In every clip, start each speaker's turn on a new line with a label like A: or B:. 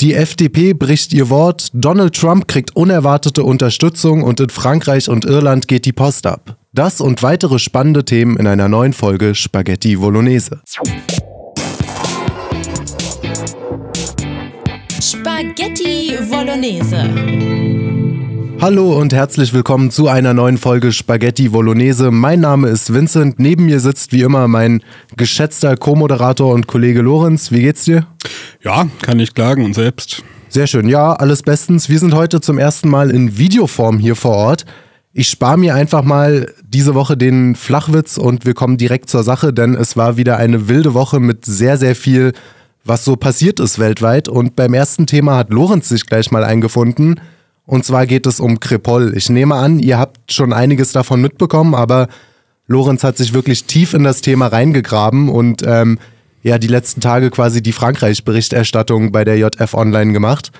A: Die FDP bricht ihr Wort, Donald Trump kriegt unerwartete Unterstützung und in Frankreich und Irland geht die Post ab. Das und weitere spannende Themen in einer neuen Folge Spaghetti Bolognese.
B: Spaghetti Bolognese.
A: Hallo und herzlich willkommen zu einer neuen Folge Spaghetti Bolognese. Mein Name ist Vincent. Neben mir sitzt wie immer mein geschätzter Co-Moderator und Kollege Lorenz. Wie geht's dir?
C: Ja, kann ich klagen und selbst.
A: Sehr schön. Ja, alles bestens. Wir sind heute zum ersten Mal in Videoform hier vor Ort. Ich spare mir einfach mal diese Woche den Flachwitz und wir kommen direkt zur Sache, denn es war wieder eine wilde Woche mit sehr, sehr viel, was so passiert ist weltweit. Und beim ersten Thema hat Lorenz sich gleich mal eingefunden. Und zwar geht es um Krepol. Ich nehme an, ihr habt schon einiges davon mitbekommen, aber Lorenz hat sich wirklich tief in das Thema reingegraben und ähm, ja, die letzten Tage quasi die Frankreich-Berichterstattung bei der JF Online gemacht.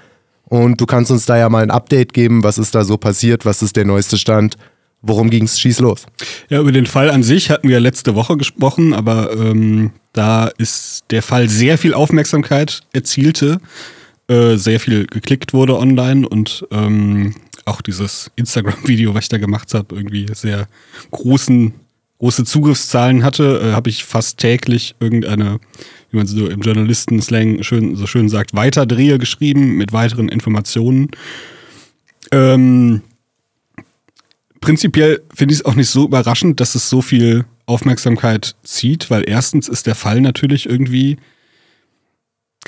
A: Und du kannst uns da ja mal ein Update geben, was ist da so passiert, was ist der neueste Stand, worum ging es, schieß los.
C: Ja, über den Fall an sich hatten wir letzte Woche gesprochen, aber ähm, da ist der Fall sehr viel Aufmerksamkeit erzielte äh, sehr viel geklickt wurde online und ähm, auch dieses Instagram-Video, was ich da gemacht habe, irgendwie sehr großen, große Zugriffszahlen hatte, äh, habe ich fast täglich irgendeine, wie man so im Journalisten-Slang schön, so schön sagt, Weiterdrehe geschrieben mit weiteren Informationen. Ähm, prinzipiell finde ich es auch nicht so überraschend, dass es so viel Aufmerksamkeit zieht, weil erstens ist der Fall natürlich irgendwie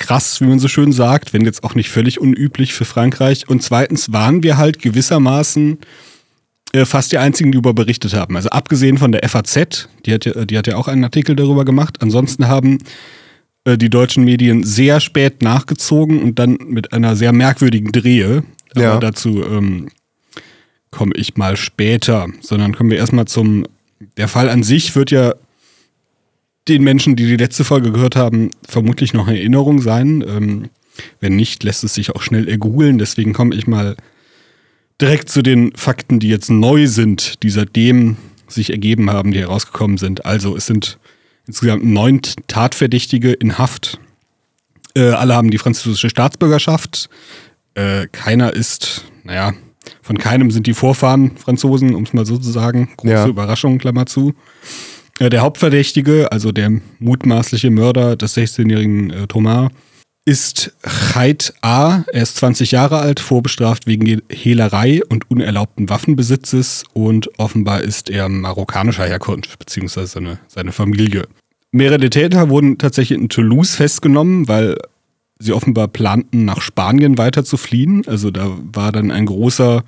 C: krass, wie man so schön sagt, wenn jetzt auch nicht völlig unüblich für Frankreich. Und zweitens waren wir halt gewissermaßen äh, fast die einzigen, die darüber berichtet haben. Also abgesehen von der FAZ, die hat ja, die hat ja auch einen Artikel darüber gemacht. Ansonsten haben äh, die deutschen Medien sehr spät nachgezogen und dann mit einer sehr merkwürdigen Drehe. Aber ja. dazu ähm, komme ich mal später, sondern kommen wir erstmal zum. Der Fall an sich wird ja den Menschen, die die letzte Folge gehört haben, vermutlich noch in Erinnerung sein. Ähm, wenn nicht, lässt es sich auch schnell ergoogeln. Deswegen komme ich mal direkt zu den Fakten, die jetzt neu sind, die seitdem sich ergeben haben, die herausgekommen sind. Also es sind insgesamt neun Tatverdächtige in Haft. Äh, alle haben die französische Staatsbürgerschaft. Äh, keiner ist, naja, von keinem sind die Vorfahren Franzosen, um es mal so zu sagen. Große ja. Überraschung, Klammer zu. Der Hauptverdächtige, also der mutmaßliche Mörder des 16-jährigen äh, Thomas, ist Cheit A. Er ist 20 Jahre alt, vorbestraft wegen Hehlerei und unerlaubten Waffenbesitzes und offenbar ist er marokkanischer Herkunft, beziehungsweise seine, seine Familie. Mehrere Täter wurden tatsächlich in Toulouse festgenommen, weil sie offenbar planten, nach Spanien weiter zu fliehen. Also da war dann ein großer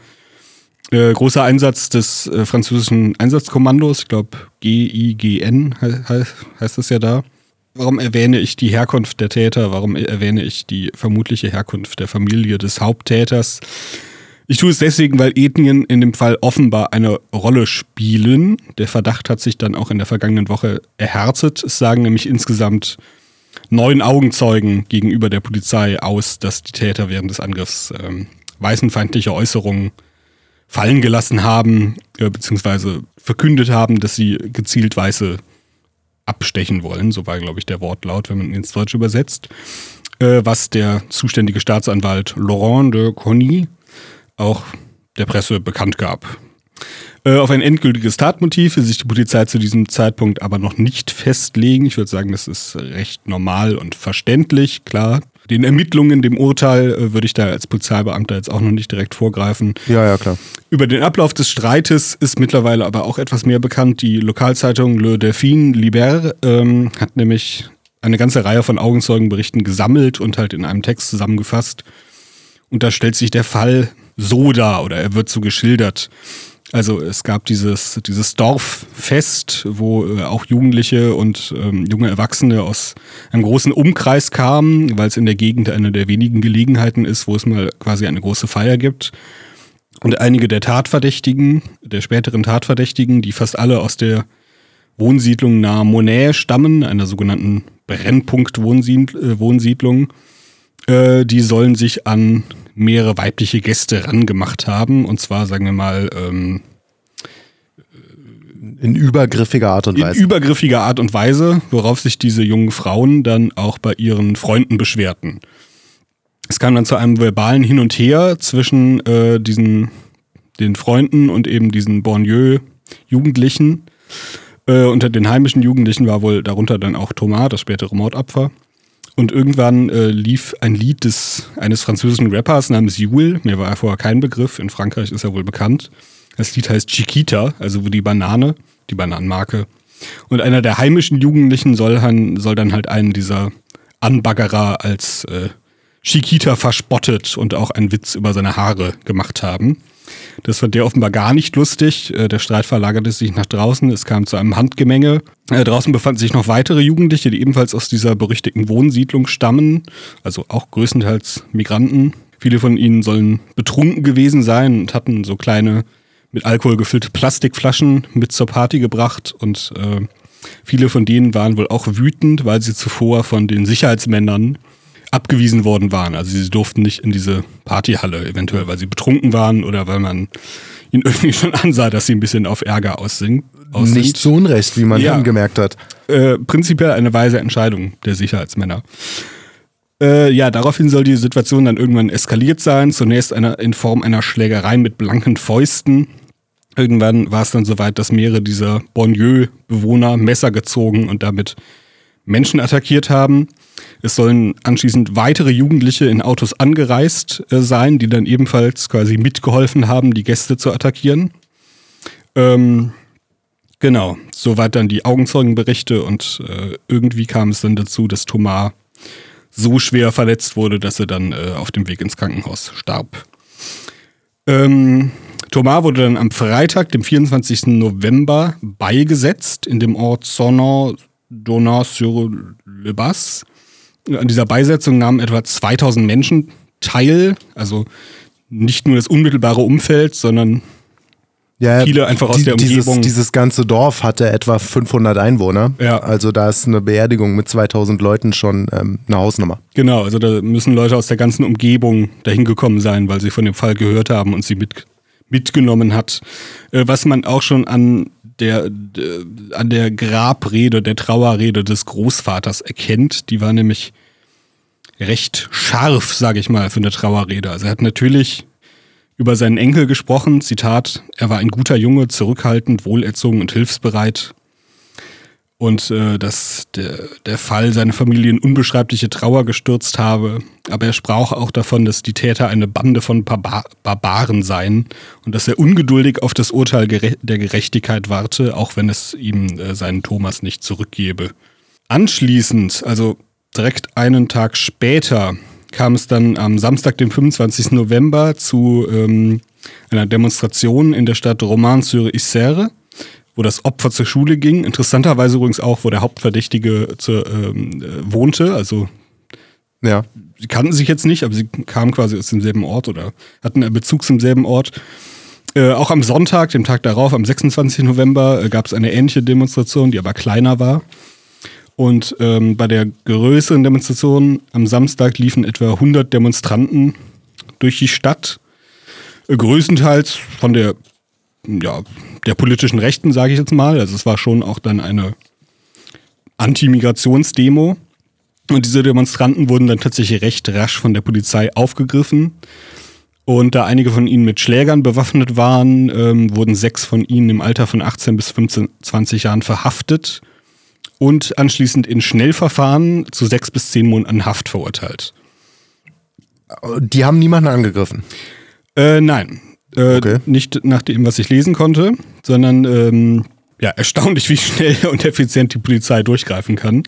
C: äh, großer Einsatz des äh, französischen Einsatzkommandos, ich glaube GIGN he heißt es ja da. Warum erwähne ich die Herkunft der Täter? Warum erwähne ich die vermutliche Herkunft der Familie des Haupttäters? Ich tue es deswegen, weil Ethnien in dem Fall offenbar eine Rolle spielen. Der Verdacht hat sich dann auch in der vergangenen Woche erhärtet. Es sagen nämlich insgesamt neun Augenzeugen gegenüber der Polizei aus, dass die Täter während des Angriffs ähm, weißenfeindliche Äußerungen fallen gelassen haben, äh, beziehungsweise verkündet haben, dass sie gezielt Weiße abstechen wollen. So war, glaube ich, der Wortlaut, wenn man ihn ins Deutsche übersetzt. Äh, was der zuständige Staatsanwalt Laurent de Conny auch der Presse bekannt gab. Äh, auf ein endgültiges Tatmotiv will sich die Polizei zu diesem Zeitpunkt aber noch nicht festlegen. Ich würde sagen, das ist recht normal und verständlich. Klar, den Ermittlungen, dem Urteil äh, würde ich da als Polizeibeamter jetzt auch noch nicht direkt vorgreifen.
A: Ja, ja, klar.
C: Über den Ablauf des Streites ist mittlerweile aber auch etwas mehr bekannt. Die Lokalzeitung Le Delphine Liber ähm, hat nämlich eine ganze Reihe von Augenzeugenberichten gesammelt und halt in einem Text zusammengefasst. Und da stellt sich der Fall so dar oder er wird so geschildert. Also es gab dieses, dieses Dorffest, wo äh, auch Jugendliche und ähm, junge Erwachsene aus einem großen Umkreis kamen, weil es in der Gegend eine der wenigen Gelegenheiten ist, wo es mal quasi eine große Feier gibt. Und einige der Tatverdächtigen, der späteren Tatverdächtigen, die fast alle aus der Wohnsiedlung nahe Monet stammen, einer sogenannten Brennpunkt-Wohnsiedlung, äh, die sollen sich an mehrere weibliche Gäste rangemacht haben. Und zwar, sagen wir mal, ähm,
A: in übergriffiger Art und Weise.
C: In übergriffiger Art und Weise, worauf sich diese jungen Frauen dann auch bei ihren Freunden beschwerten. Es kam dann zu einem verbalen Hin und Her zwischen äh, diesen, den Freunden und eben diesen Bornieu-Jugendlichen. Äh, unter den heimischen Jugendlichen war wohl darunter dann auch Thomas, das spätere Mordopfer. Und irgendwann äh, lief ein Lied des, eines französischen Rappers namens Jule. Mir war er vorher kein Begriff. In Frankreich ist er wohl bekannt. Das Lied heißt Chiquita, also wo die Banane, die Bananenmarke. Und einer der heimischen Jugendlichen soll, soll dann halt einen dieser Anbaggerer als äh, Chiquita verspottet und auch einen Witz über seine Haare gemacht haben. Das fand der offenbar gar nicht lustig. Äh, der Streit verlagerte sich nach draußen. Es kam zu einem Handgemenge. Äh, draußen befanden sich noch weitere Jugendliche, die ebenfalls aus dieser berüchtigten Wohnsiedlung stammen. Also auch größtenteils Migranten. Viele von ihnen sollen betrunken gewesen sein und hatten so kleine mit Alkohol gefüllte Plastikflaschen mit zur Party gebracht. Und äh, viele von denen waren wohl auch wütend, weil sie zuvor von den Sicherheitsmännern abgewiesen worden waren. Also sie durften nicht in diese Partyhalle, eventuell weil sie betrunken waren oder weil man ihnen irgendwie schon ansah, dass sie ein bisschen auf Ärger aussingen.
A: aussehen. Nicht zu Unrecht, wie man ja. gemerkt hat.
C: Äh, prinzipiell eine weise Entscheidung der Sicherheitsmänner. Äh, ja, daraufhin soll die Situation dann irgendwann eskaliert sein. Zunächst eine, in Form einer Schlägerei mit blanken Fäusten. Irgendwann war es dann soweit, dass mehrere dieser Bonlieu-Bewohner Messer gezogen und damit Menschen attackiert haben. Es sollen anschließend weitere Jugendliche in Autos angereist äh, sein, die dann ebenfalls quasi mitgeholfen haben, die Gäste zu attackieren. Ähm, genau, soweit dann die Augenzeugenberichte und äh, irgendwie kam es dann dazu, dass Thomas so schwer verletzt wurde, dass er dann äh, auf dem Weg ins Krankenhaus starb. Ähm, Thomas wurde dann am Freitag, dem 24. November, beigesetzt in dem Ort Sonon Donau-sur-le-Bas. An dieser Beisetzung nahmen etwa 2000 Menschen teil, also nicht nur das unmittelbare Umfeld, sondern ja, viele einfach aus die, der Umgebung.
A: Dieses, dieses, ganze Dorf hatte etwa 500 Einwohner. Ja. Also da ist eine Beerdigung mit 2000 Leuten schon ähm, eine Hausnummer.
C: Genau, also da müssen Leute aus der ganzen Umgebung dahin gekommen sein, weil sie von dem Fall gehört haben und sie mit, mitgenommen hat. Äh, was man auch schon an der, der, an der Grabrede, der Trauerrede des Großvaters erkennt. Die war nämlich recht scharf, sage ich mal, für eine Trauerrede. Also er hat natürlich über seinen Enkel gesprochen, Zitat, er war ein guter Junge, zurückhaltend, wohlerzogen und hilfsbereit und äh, dass der, der Fall seine Familie in unbeschreibliche Trauer gestürzt habe. Aber er sprach auch davon, dass die Täter eine Bande von Barbar Barbaren seien und dass er ungeduldig auf das Urteil gere der Gerechtigkeit warte, auch wenn es ihm äh, seinen Thomas nicht zurückgebe. Anschließend, also direkt einen Tag später, kam es dann am Samstag, dem 25. November, zu ähm, einer Demonstration in der Stadt Romans-sur-Isère wo das Opfer zur Schule ging. Interessanterweise übrigens auch, wo der Hauptverdächtige zur, ähm, äh, wohnte. Also ja. sie kannten sich jetzt nicht, aber sie kamen quasi aus demselben Ort oder hatten einen Bezug zum selben Ort. Äh, auch am Sonntag, dem Tag darauf, am 26. November, äh, gab es eine ähnliche Demonstration, die aber kleiner war. Und ähm, bei der größeren Demonstration am Samstag liefen etwa 100 Demonstranten durch die Stadt. Äh, größtenteils von der ja, der politischen Rechten, sage ich jetzt mal. Also es war schon auch dann eine Anti-Migrationsdemo. Und diese Demonstranten wurden dann tatsächlich recht rasch von der Polizei aufgegriffen. Und da einige von ihnen mit Schlägern bewaffnet waren, ähm, wurden sechs von ihnen im Alter von 18 bis 15, 20 Jahren verhaftet und anschließend in Schnellverfahren zu sechs bis zehn Monaten Haft verurteilt.
A: Die haben niemanden angegriffen?
C: Äh, nein, äh, okay. Nicht nach dem, was ich lesen konnte, sondern ähm, ja, erstaunlich, wie schnell und effizient die Polizei durchgreifen kann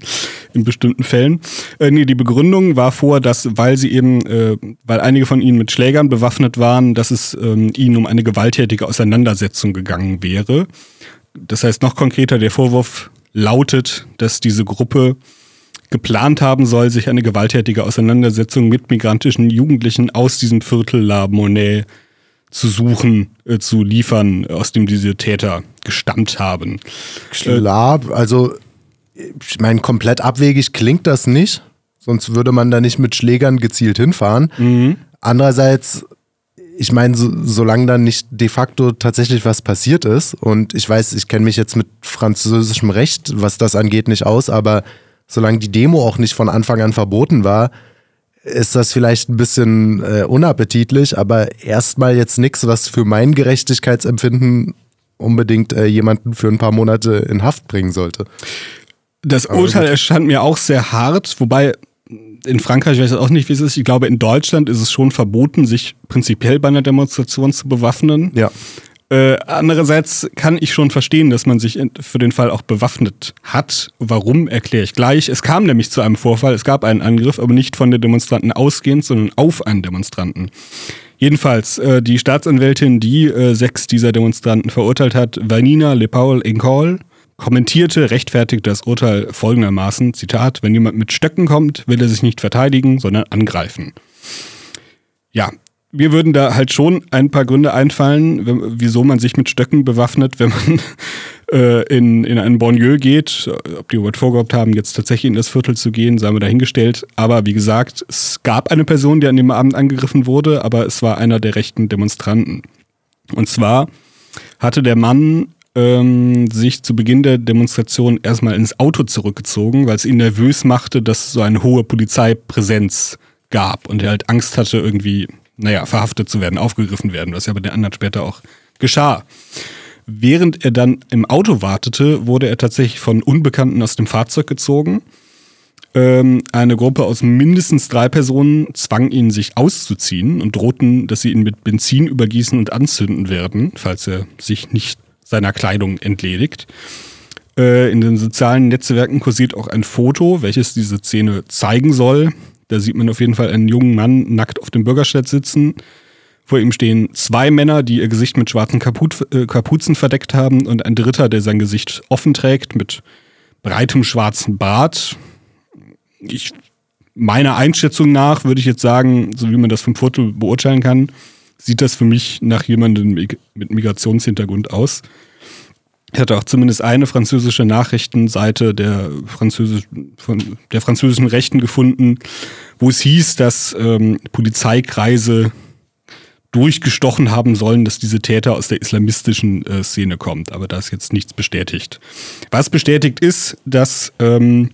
C: in bestimmten Fällen. Äh, nee, die Begründung war vor, dass, weil sie eben, äh, weil einige von ihnen mit Schlägern bewaffnet waren, dass es ähm, ihnen um eine gewalttätige Auseinandersetzung gegangen wäre. Das heißt, noch konkreter, der Vorwurf lautet, dass diese Gruppe geplant haben soll, sich eine gewalttätige Auseinandersetzung mit migrantischen Jugendlichen aus diesem Viertel La Monnaie zu suchen, äh, zu liefern, aus dem diese Täter gestammt haben.
A: Klar, also ich meine, komplett abwegig klingt das nicht. Sonst würde man da nicht mit Schlägern gezielt hinfahren. Mhm. Andererseits, ich meine, so, solange dann nicht de facto tatsächlich was passiert ist, und ich weiß, ich kenne mich jetzt mit französischem Recht, was das angeht, nicht aus, aber solange die Demo auch nicht von Anfang an verboten war, ist das vielleicht ein bisschen äh, unappetitlich, aber erstmal jetzt nichts, was für mein Gerechtigkeitsempfinden unbedingt äh, jemanden für ein paar Monate in Haft bringen sollte.
C: Das Urteil erscheint mir auch sehr hart, wobei in Frankreich weiß ich auch nicht, wie es ist. Ich glaube, in Deutschland ist es schon verboten, sich prinzipiell bei einer Demonstration zu bewaffnen.
A: Ja.
C: Äh, andererseits kann ich schon verstehen, dass man sich für den Fall auch bewaffnet hat. Warum, erkläre ich gleich. Es kam nämlich zu einem Vorfall, es gab einen Angriff, aber nicht von den Demonstranten ausgehend, sondern auf einen Demonstranten. Jedenfalls, äh, die Staatsanwältin, die äh, sechs dieser Demonstranten verurteilt hat, Vanina Lepaul Encol, kommentierte, rechtfertigte das Urteil folgendermaßen, Zitat, wenn jemand mit Stöcken kommt, will er sich nicht verteidigen, sondern angreifen. Ja, mir würden da halt schon ein paar Gründe einfallen, wieso man sich mit Stöcken bewaffnet, wenn man äh, in, in einen Bonlieu geht. Ob die überhaupt vorgehabt haben, jetzt tatsächlich in das Viertel zu gehen, sei wir dahingestellt. Aber wie gesagt, es gab eine Person, die an dem Abend angegriffen wurde, aber es war einer der rechten Demonstranten. Und zwar hatte der Mann ähm, sich zu Beginn der Demonstration erstmal ins Auto zurückgezogen, weil es ihn nervös machte, dass es so eine hohe Polizeipräsenz gab und er halt Angst hatte, irgendwie naja, verhaftet zu werden, aufgegriffen werden, was ja bei den anderen später auch geschah. Während er dann im Auto wartete, wurde er tatsächlich von Unbekannten aus dem Fahrzeug gezogen. Ähm, eine Gruppe aus mindestens drei Personen zwang ihn, sich auszuziehen und drohten, dass sie ihn mit Benzin übergießen und anzünden werden, falls er sich nicht seiner Kleidung entledigt. Äh, in den sozialen Netzwerken kursiert auch ein Foto, welches diese Szene zeigen soll. Da sieht man auf jeden Fall einen jungen Mann nackt auf dem Bürgersteig sitzen. Vor ihm stehen zwei Männer, die ihr Gesicht mit schwarzen Kaput, äh, Kapuzen verdeckt haben und ein dritter, der sein Gesicht offen trägt mit breitem schwarzen Bart. Ich, meiner Einschätzung nach würde ich jetzt sagen, so wie man das vom Foto beurteilen kann, sieht das für mich nach jemandem mit Migrationshintergrund aus. Ich hatte auch zumindest eine französische Nachrichtenseite der, Französisch, von der französischen Rechten gefunden, wo es hieß, dass ähm, Polizeikreise durchgestochen haben sollen, dass diese Täter aus der islamistischen äh, Szene kommt. Aber da ist jetzt nichts bestätigt. Was bestätigt ist, dass ähm,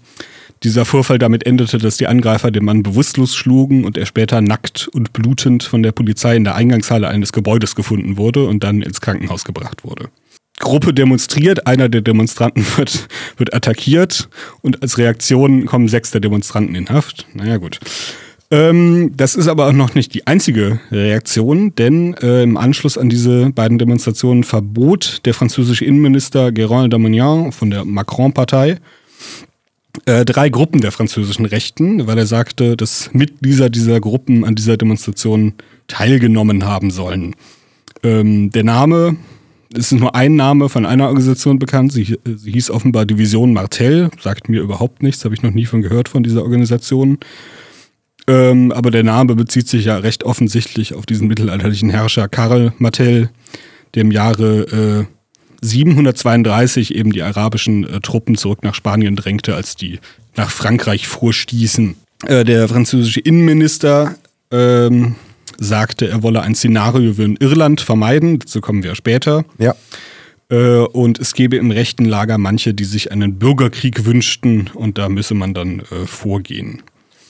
C: dieser Vorfall damit endete, dass die Angreifer den Mann bewusstlos schlugen und er später nackt und blutend von der Polizei in der Eingangshalle eines Gebäudes gefunden wurde und dann ins Krankenhaus gebracht wurde. Gruppe demonstriert, einer der Demonstranten wird, wird attackiert und als Reaktion kommen sechs der Demonstranten in Haft. Naja, gut. Ähm, das ist aber auch noch nicht die einzige Reaktion, denn äh, im Anschluss an diese beiden Demonstrationen verbot der französische Innenminister Gérald Darmanin von der Macron-Partei äh, drei Gruppen der französischen Rechten, weil er sagte, dass Mitglieder dieser Gruppen an dieser Demonstration teilgenommen haben sollen. Ähm, der Name es ist nur ein Name von einer Organisation bekannt. Sie, sie hieß offenbar Division Martell. Sagt mir überhaupt nichts, habe ich noch nie von gehört von dieser Organisation. Ähm, aber der Name bezieht sich ja recht offensichtlich auf diesen mittelalterlichen Herrscher Karl Martell, der im Jahre äh, 732 eben die arabischen äh, Truppen zurück nach Spanien drängte, als die nach Frankreich vorstießen. Äh, der französische Innenminister ähm, sagte, er wolle ein Szenario wie in Irland vermeiden. Dazu kommen wir später.
A: Ja.
C: Äh, und es gäbe im rechten Lager manche, die sich einen Bürgerkrieg wünschten und da müsse man dann äh, vorgehen.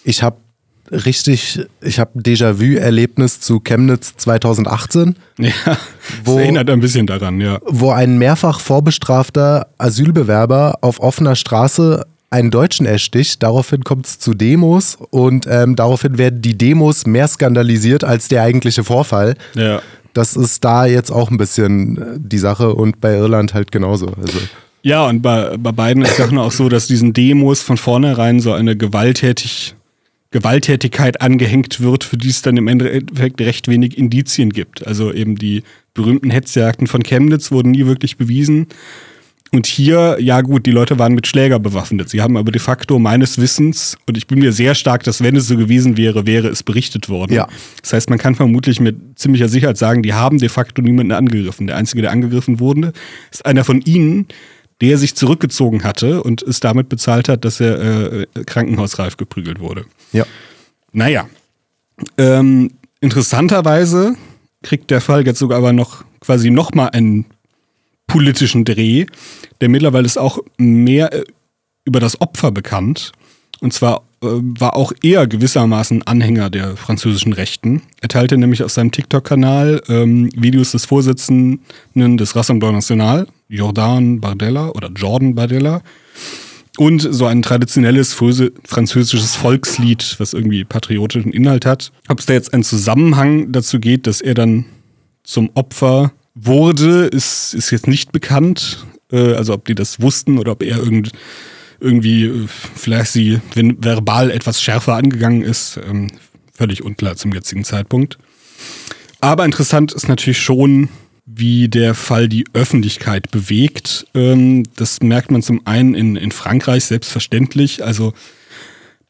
A: Ich habe richtig, ich habe Déjà-vu-Erlebnis zu Chemnitz 2018.
C: Ja,
A: Wo-
C: das erinnert ein bisschen daran, ja.
A: wo ein mehrfach vorbestrafter Asylbewerber auf offener Straße einen Deutschen ersticht. Daraufhin kommt es zu Demos und ähm, daraufhin werden die Demos mehr skandalisiert als der eigentliche Vorfall.
C: Ja.
A: Das ist da jetzt auch ein bisschen äh, die Sache und bei Irland halt genauso. Also,
C: Ja, und bei, bei beiden ist es auch so, dass diesen Demos von vornherein so eine gewalttätig, Gewalttätigkeit angehängt wird, für die es dann im Endeffekt recht wenig Indizien gibt. Also eben die berühmten Hetzjagden von Chemnitz wurden nie wirklich bewiesen. Und hier, ja gut, die Leute waren mit Schläger bewaffnet. Sie haben aber de facto meines Wissens, und ich bin mir sehr stark, dass wenn es so gewesen wäre, wäre es berichtet worden.
A: Ja.
C: Das heißt, man kann vermutlich mit ziemlicher Sicherheit sagen, die haben de facto niemanden angegriffen. Der Einzige, der angegriffen wurde, ist einer von ihnen, der sich zurückgezogen hatte und es damit bezahlt hat, dass er äh, krankenhausreif geprügelt wurde.
A: ja.
C: Naja. Ähm, interessanterweise kriegt der Fall jetzt sogar aber noch quasi nochmal einen politischen Dreh, denn mittlerweile ist auch mehr äh, über das Opfer bekannt. Und zwar äh, war auch er gewissermaßen Anhänger der französischen Rechten. Er teilte nämlich auf seinem TikTok-Kanal ähm, Videos des Vorsitzenden des Rassemblement National, Jordan Bardella oder Jordan Bardella. Und so ein traditionelles französisches Volkslied, was irgendwie patriotischen Inhalt hat. Ob es da jetzt einen Zusammenhang dazu geht, dass er dann zum Opfer wurde, ist, ist jetzt nicht bekannt. Äh, also ob die das wussten oder ob er irgend, irgendwie äh, vielleicht sie wenn verbal etwas schärfer angegangen ist. Ähm, völlig unklar zum jetzigen Zeitpunkt. Aber interessant ist natürlich schon, wie der Fall die Öffentlichkeit bewegt. Ähm, das merkt man zum einen in, in Frankreich selbstverständlich. Also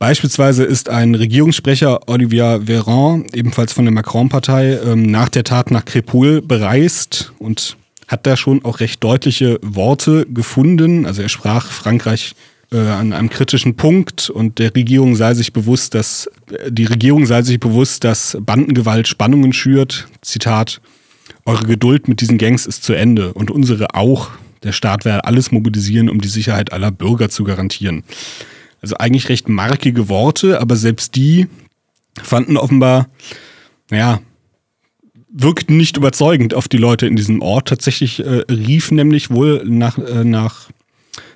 C: Beispielsweise ist ein Regierungssprecher, Olivier Véran, ebenfalls von der Macron-Partei, ähm, nach der Tat nach Crépol bereist und hat da schon auch recht deutliche Worte gefunden. Also er sprach Frankreich äh, an einem kritischen Punkt und der Regierung sei sich bewusst, dass äh, die Regierung sei sich bewusst, dass Bandengewalt Spannungen schürt. Zitat: Eure Geduld mit diesen Gangs ist zu Ende und unsere auch. Der Staat werde alles mobilisieren, um die Sicherheit aller Bürger zu garantieren. Also eigentlich recht markige Worte, aber selbst die fanden offenbar, naja, wirkten nicht überzeugend auf die Leute in diesem Ort. Tatsächlich äh, rief nämlich wohl nach, äh, nach,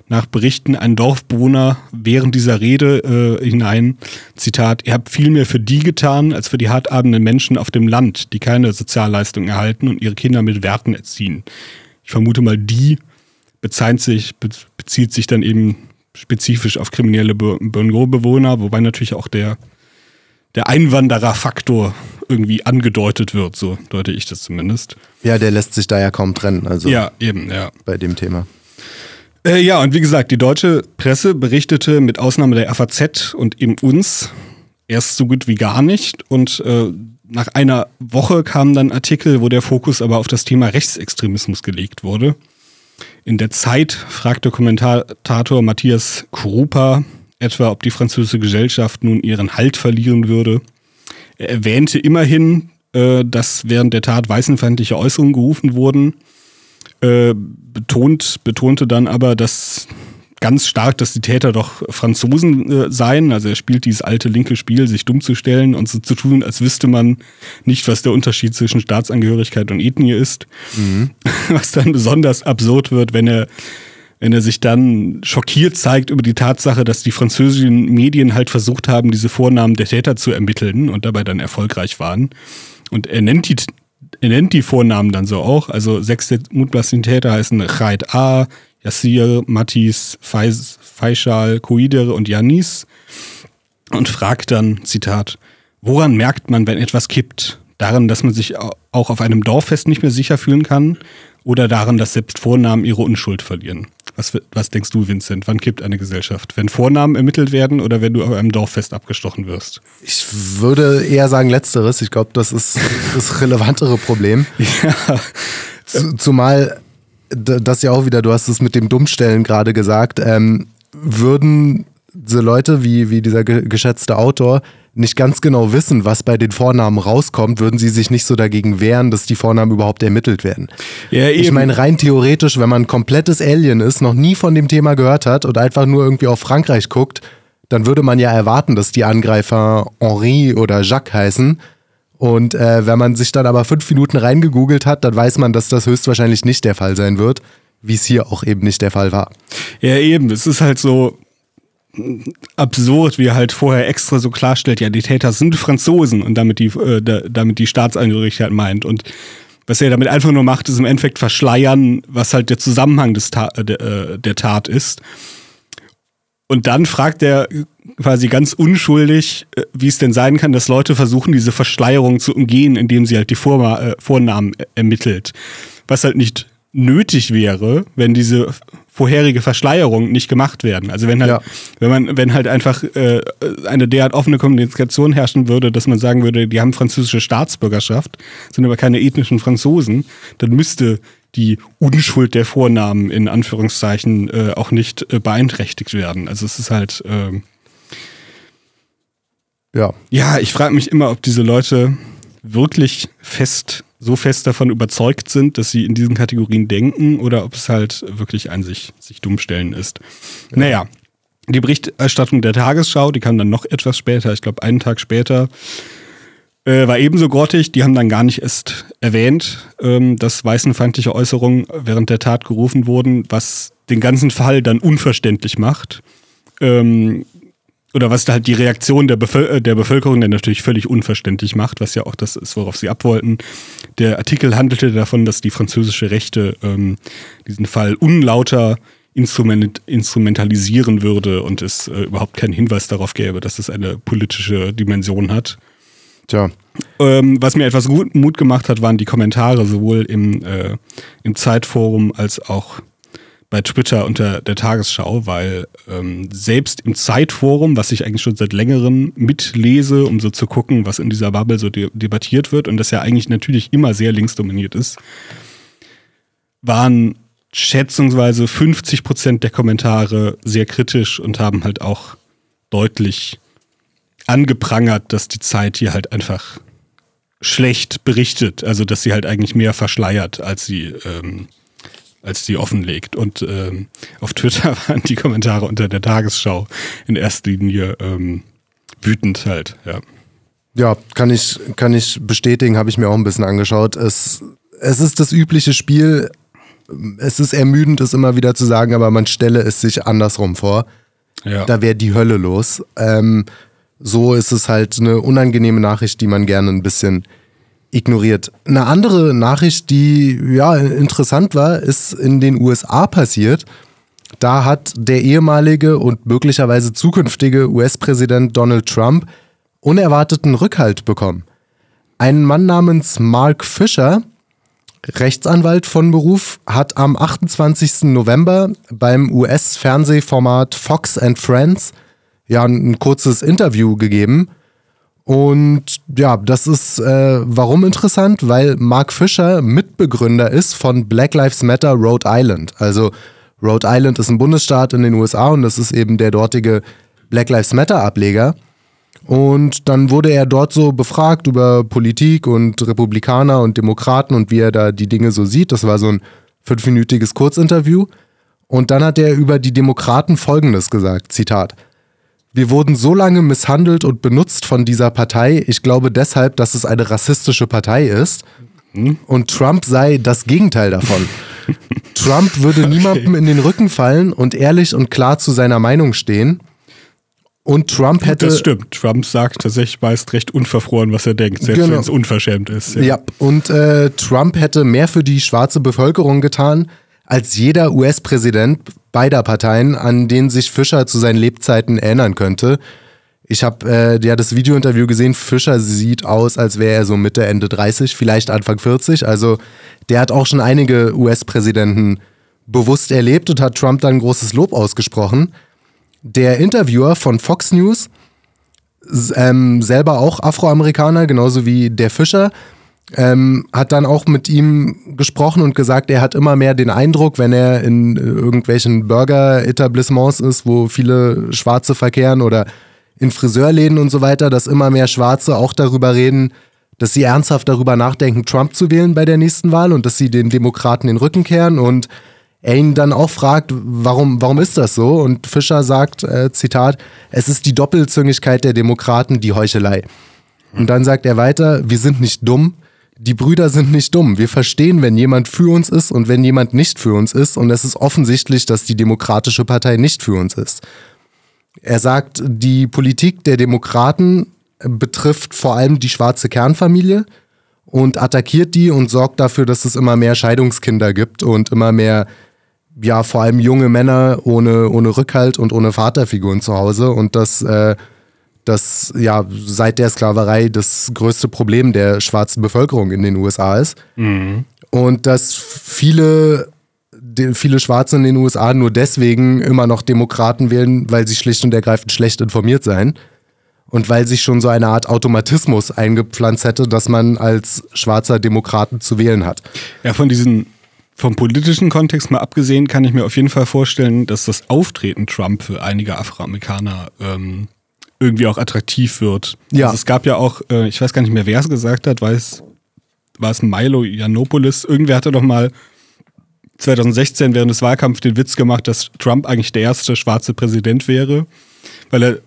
C: nach Berichten ein Dorfbewohner während dieser Rede äh, hinein, Zitat, ihr habt viel mehr für die getan, als für die hartabenden Menschen auf dem Land, die keine Sozialleistungen erhalten und ihre Kinder mit Werten erziehen. Ich vermute mal, die bezieht sich, bezieht sich dann eben spezifisch auf kriminelle Bongo-Bewohner, wobei natürlich auch der, der Einwandererfaktor irgendwie angedeutet wird, so deute ich das zumindest.
A: Ja, der lässt sich da ja kaum trennen, also
C: ja, eben, ja.
A: bei dem Thema.
C: Äh, ja, und wie gesagt, die deutsche Presse berichtete mit Ausnahme der FAZ und eben uns erst so gut wie gar nicht. Und äh, nach einer Woche kamen dann Artikel, wo der Fokus aber auf das Thema Rechtsextremismus gelegt wurde. In der Zeit fragte Kommentator Matthias Krupa etwa, ob die französische Gesellschaft nun ihren Halt verlieren würde. Er erwähnte immerhin, äh, dass während der Tat weißenfeindliche Äußerungen gerufen wurden, äh, betont, betonte dann aber, dass ganz stark, dass die Täter doch Franzosen äh, seien. Also er spielt dieses alte linke Spiel, sich dumm zu stellen und so zu tun, als wüsste man nicht, was der Unterschied zwischen Staatsangehörigkeit und Ethnie ist. Mhm. Was dann besonders absurd wird, wenn er wenn er sich dann schockiert zeigt über die Tatsache, dass die französischen Medien halt versucht haben, diese Vornamen der Täter zu ermitteln und dabei dann erfolgreich waren. Und er nennt die, er nennt die Vornamen dann so auch. Also sechs der mutmaßlichen Täter heißen Raid A, Yassir, Mattis, Faisal, Koidere und Yanis und fragt dann, Zitat, woran merkt man, wenn etwas kippt? Daran, dass man sich auch auf einem Dorffest nicht mehr sicher fühlen kann oder daran, dass selbst Vornamen ihre Unschuld verlieren? Was, was denkst du, Vincent? Wann kippt eine Gesellschaft? Wenn Vornamen ermittelt werden oder wenn du auf einem Dorffest abgestochen wirst?
A: Ich würde eher sagen Letzteres. Ich glaube, das ist das relevantere Problem. ja. Zumal das ja auch wieder, du hast es mit dem Dummstellen gerade gesagt, ähm, würden diese Leute wie, wie dieser geschätzte Autor nicht ganz genau wissen, was bei den Vornamen rauskommt, würden sie sich nicht so dagegen wehren, dass die Vornamen überhaupt ermittelt werden. Ja, ich meine, rein theoretisch, wenn man ein komplettes Alien ist, noch nie von dem Thema gehört hat und einfach nur irgendwie auf Frankreich guckt, dann würde man ja erwarten, dass die Angreifer Henri oder Jacques heißen und äh, wenn man sich dann aber fünf Minuten reingegoogelt hat, dann weiß man, dass das höchstwahrscheinlich nicht der Fall sein wird, wie es hier auch eben nicht der Fall war.
C: Ja, eben. Es ist halt so absurd, wie er halt vorher extra so klarstellt, ja, die Täter sind Franzosen und damit die, äh, damit die Staatsangehörigkeit meint. Und was er damit einfach nur macht, ist im Endeffekt verschleiern, was halt der Zusammenhang des Ta der, äh, der Tat ist. Und dann fragt er quasi ganz unschuldig, äh, wie es denn sein kann, dass Leute versuchen, diese Verschleierung zu umgehen, indem sie halt die Vorma äh, Vornamen ermittelt. Was halt nicht nötig wäre, wenn diese vorherige Verschleierung nicht gemacht werden. Also wenn halt, ja. wenn man, wenn halt einfach äh, eine derart offene Kommunikation herrschen würde, dass man sagen würde, die haben französische Staatsbürgerschaft, sind aber keine ethnischen Franzosen, dann müsste die Unschuld der Vornamen in Anführungszeichen äh, auch nicht äh, beeinträchtigt werden. Also es ist halt äh, ja. Ja, ich frage mich immer, ob diese Leute wirklich fest, so fest davon überzeugt sind, dass sie in diesen Kategorien denken oder ob es halt wirklich ein sich, sich dumm stellen ist. Ja. Naja. die Berichterstattung der Tagesschau, die kam dann noch etwas später, ich glaube einen Tag später, äh, war ebenso grottig. Die haben dann gar nicht erst erwähnt, ähm, dass weißenfeindliche Äußerungen während der Tat gerufen wurden, was den ganzen Fall dann unverständlich macht. Ähm, oder was halt die Reaktion der, Bevöl äh, der Bevölkerung dann natürlich völlig unverständlich macht, was ja auch das ist, worauf sie abwollten. Der Artikel handelte davon, dass die französische Rechte ähm, diesen Fall unlauter instrument instrumentalisieren würde und es äh, überhaupt keinen Hinweis darauf gäbe, dass es eine politische Dimension hat.
A: Tja.
C: Ähm, was mir etwas gut, Mut gemacht hat, waren die Kommentare sowohl im, äh, im Zeitforum als auch bei Twitter unter der Tagesschau, weil ähm, selbst im Zeitforum, was ich eigentlich schon seit längerem mitlese, um so zu gucken, was in dieser Bubble so de debattiert wird und das ja eigentlich natürlich immer sehr linksdominiert ist, waren schätzungsweise 50 Prozent der Kommentare sehr kritisch und haben halt auch deutlich angeprangert, dass die Zeit hier halt einfach schlecht berichtet, also dass sie halt eigentlich mehr verschleiert, als sie ähm, als sie offenlegt. Und ähm, auf Twitter waren die Kommentare unter der Tagesschau in erster Linie ähm, wütend halt, ja.
A: Ja, kann ich, kann ich bestätigen, habe ich mir auch ein bisschen angeschaut. Es, es ist das übliche Spiel. Es ist ermüdend, es immer wieder zu sagen, aber man stelle es sich andersrum vor.
C: Ja.
A: Da wäre die Hölle los. Ähm, so ist es halt eine unangenehme Nachricht, die man gerne ein bisschen ignoriert. Eine andere Nachricht, die ja interessant war, ist in den USA passiert. Da hat der ehemalige und möglicherweise zukünftige US-Präsident Donald Trump unerwarteten Rückhalt bekommen. Ein Mann namens Mark Fisher, Rechtsanwalt von Beruf, hat am 28. November beim US-Fernsehformat Fox and Friends ja ein kurzes Interview gegeben und ja, das ist äh, warum interessant, weil Mark Fisher Mitbegründer ist von Black Lives Matter Rhode Island. Also Rhode Island ist ein Bundesstaat in den USA und das ist eben der dortige Black Lives Matter Ableger. Und dann wurde er dort so befragt über Politik und Republikaner und Demokraten und wie er da die Dinge so sieht. Das war so ein fünfminütiges Kurzinterview. Und dann hat er über die Demokraten Folgendes gesagt, Zitat. Wir wurden so lange misshandelt und benutzt von dieser Partei. Ich glaube deshalb, dass es eine rassistische Partei ist. Und Trump sei das Gegenteil davon. Trump würde niemandem in den Rücken fallen und ehrlich und klar zu seiner Meinung stehen. Und Trump hätte.
C: Das stimmt. Trump sagt tatsächlich meist recht unverfroren, was er denkt, selbst
A: Genau.
C: wenn es unverschämt ist.
A: Ja, und äh, Trump hätte mehr für die schwarze Bevölkerung getan, als jeder US-Präsident beider Parteien, an den sich Fischer zu seinen Lebzeiten erinnern könnte. Ich habe äh, ja das Videointerview gesehen. Fischer sieht aus, als wäre er so Mitte, Ende 30, vielleicht Anfang 40. Also der hat auch schon einige US-Präsidenten bewusst erlebt und hat Trump dann großes Lob ausgesprochen. Der Interviewer von Fox News, ähm, selber auch Afroamerikaner, genauso wie der Fischer, ähm, hat dann auch mit ihm gesprochen und gesagt, er hat immer mehr den Eindruck, wenn er in äh, irgendwelchen Burger-Etablissements ist, wo viele Schwarze verkehren oder in Friseurläden und so weiter, dass immer mehr Schwarze auch darüber reden, dass sie ernsthaft darüber nachdenken, Trump zu wählen bei der nächsten Wahl und dass sie den Demokraten den Rücken kehren und er ihn dann auch fragt, warum, warum ist das so? Und Fischer sagt, äh, Zitat, es ist die Doppelzüngigkeit der Demokraten, die Heuchelei. Und dann sagt er weiter, wir sind nicht dumm, die Brüder sind nicht dumm. Wir verstehen, wenn jemand für uns ist und wenn jemand nicht für uns ist. Und es ist offensichtlich, dass die Demokratische Partei nicht für uns ist. Er sagt, die Politik der Demokraten betrifft vor allem die schwarze Kernfamilie und attackiert die und sorgt dafür, dass es immer mehr Scheidungskinder gibt und immer mehr, ja, vor allem junge Männer ohne, ohne Rückhalt und ohne Vaterfiguren zu Hause. Und das, äh, das ja seit der Sklaverei das größte Problem der schwarzen Bevölkerung in den USA ist. Und dass viele, viele Schwarze in den USA nur deswegen immer noch Demokraten wählen, weil sie schlicht und ergreifend schlecht informiert seien. Und weil sich schon so eine Art Automatismus eingepflanzt hätte, dass man als schwarzer Demokraten zu wählen hat.
C: Ja, von diesen, vom politischen Kontext mal abgesehen, kann ich mir auf jeden Fall vorstellen, dass das Auftreten Trump für einige Afroamerikaner ähm, irgendwie auch attraktiv wird.
A: Ja.
C: Also es gab ja auch, äh, ich weiß gar nicht mehr, wer es gesagt hat, war es, war es Milo Yiannopoulos, irgendwer hatte doch mal 2016 während des Wahlkampfs den Witz gemacht, dass Trump eigentlich der erste schwarze Präsident wäre, weil er,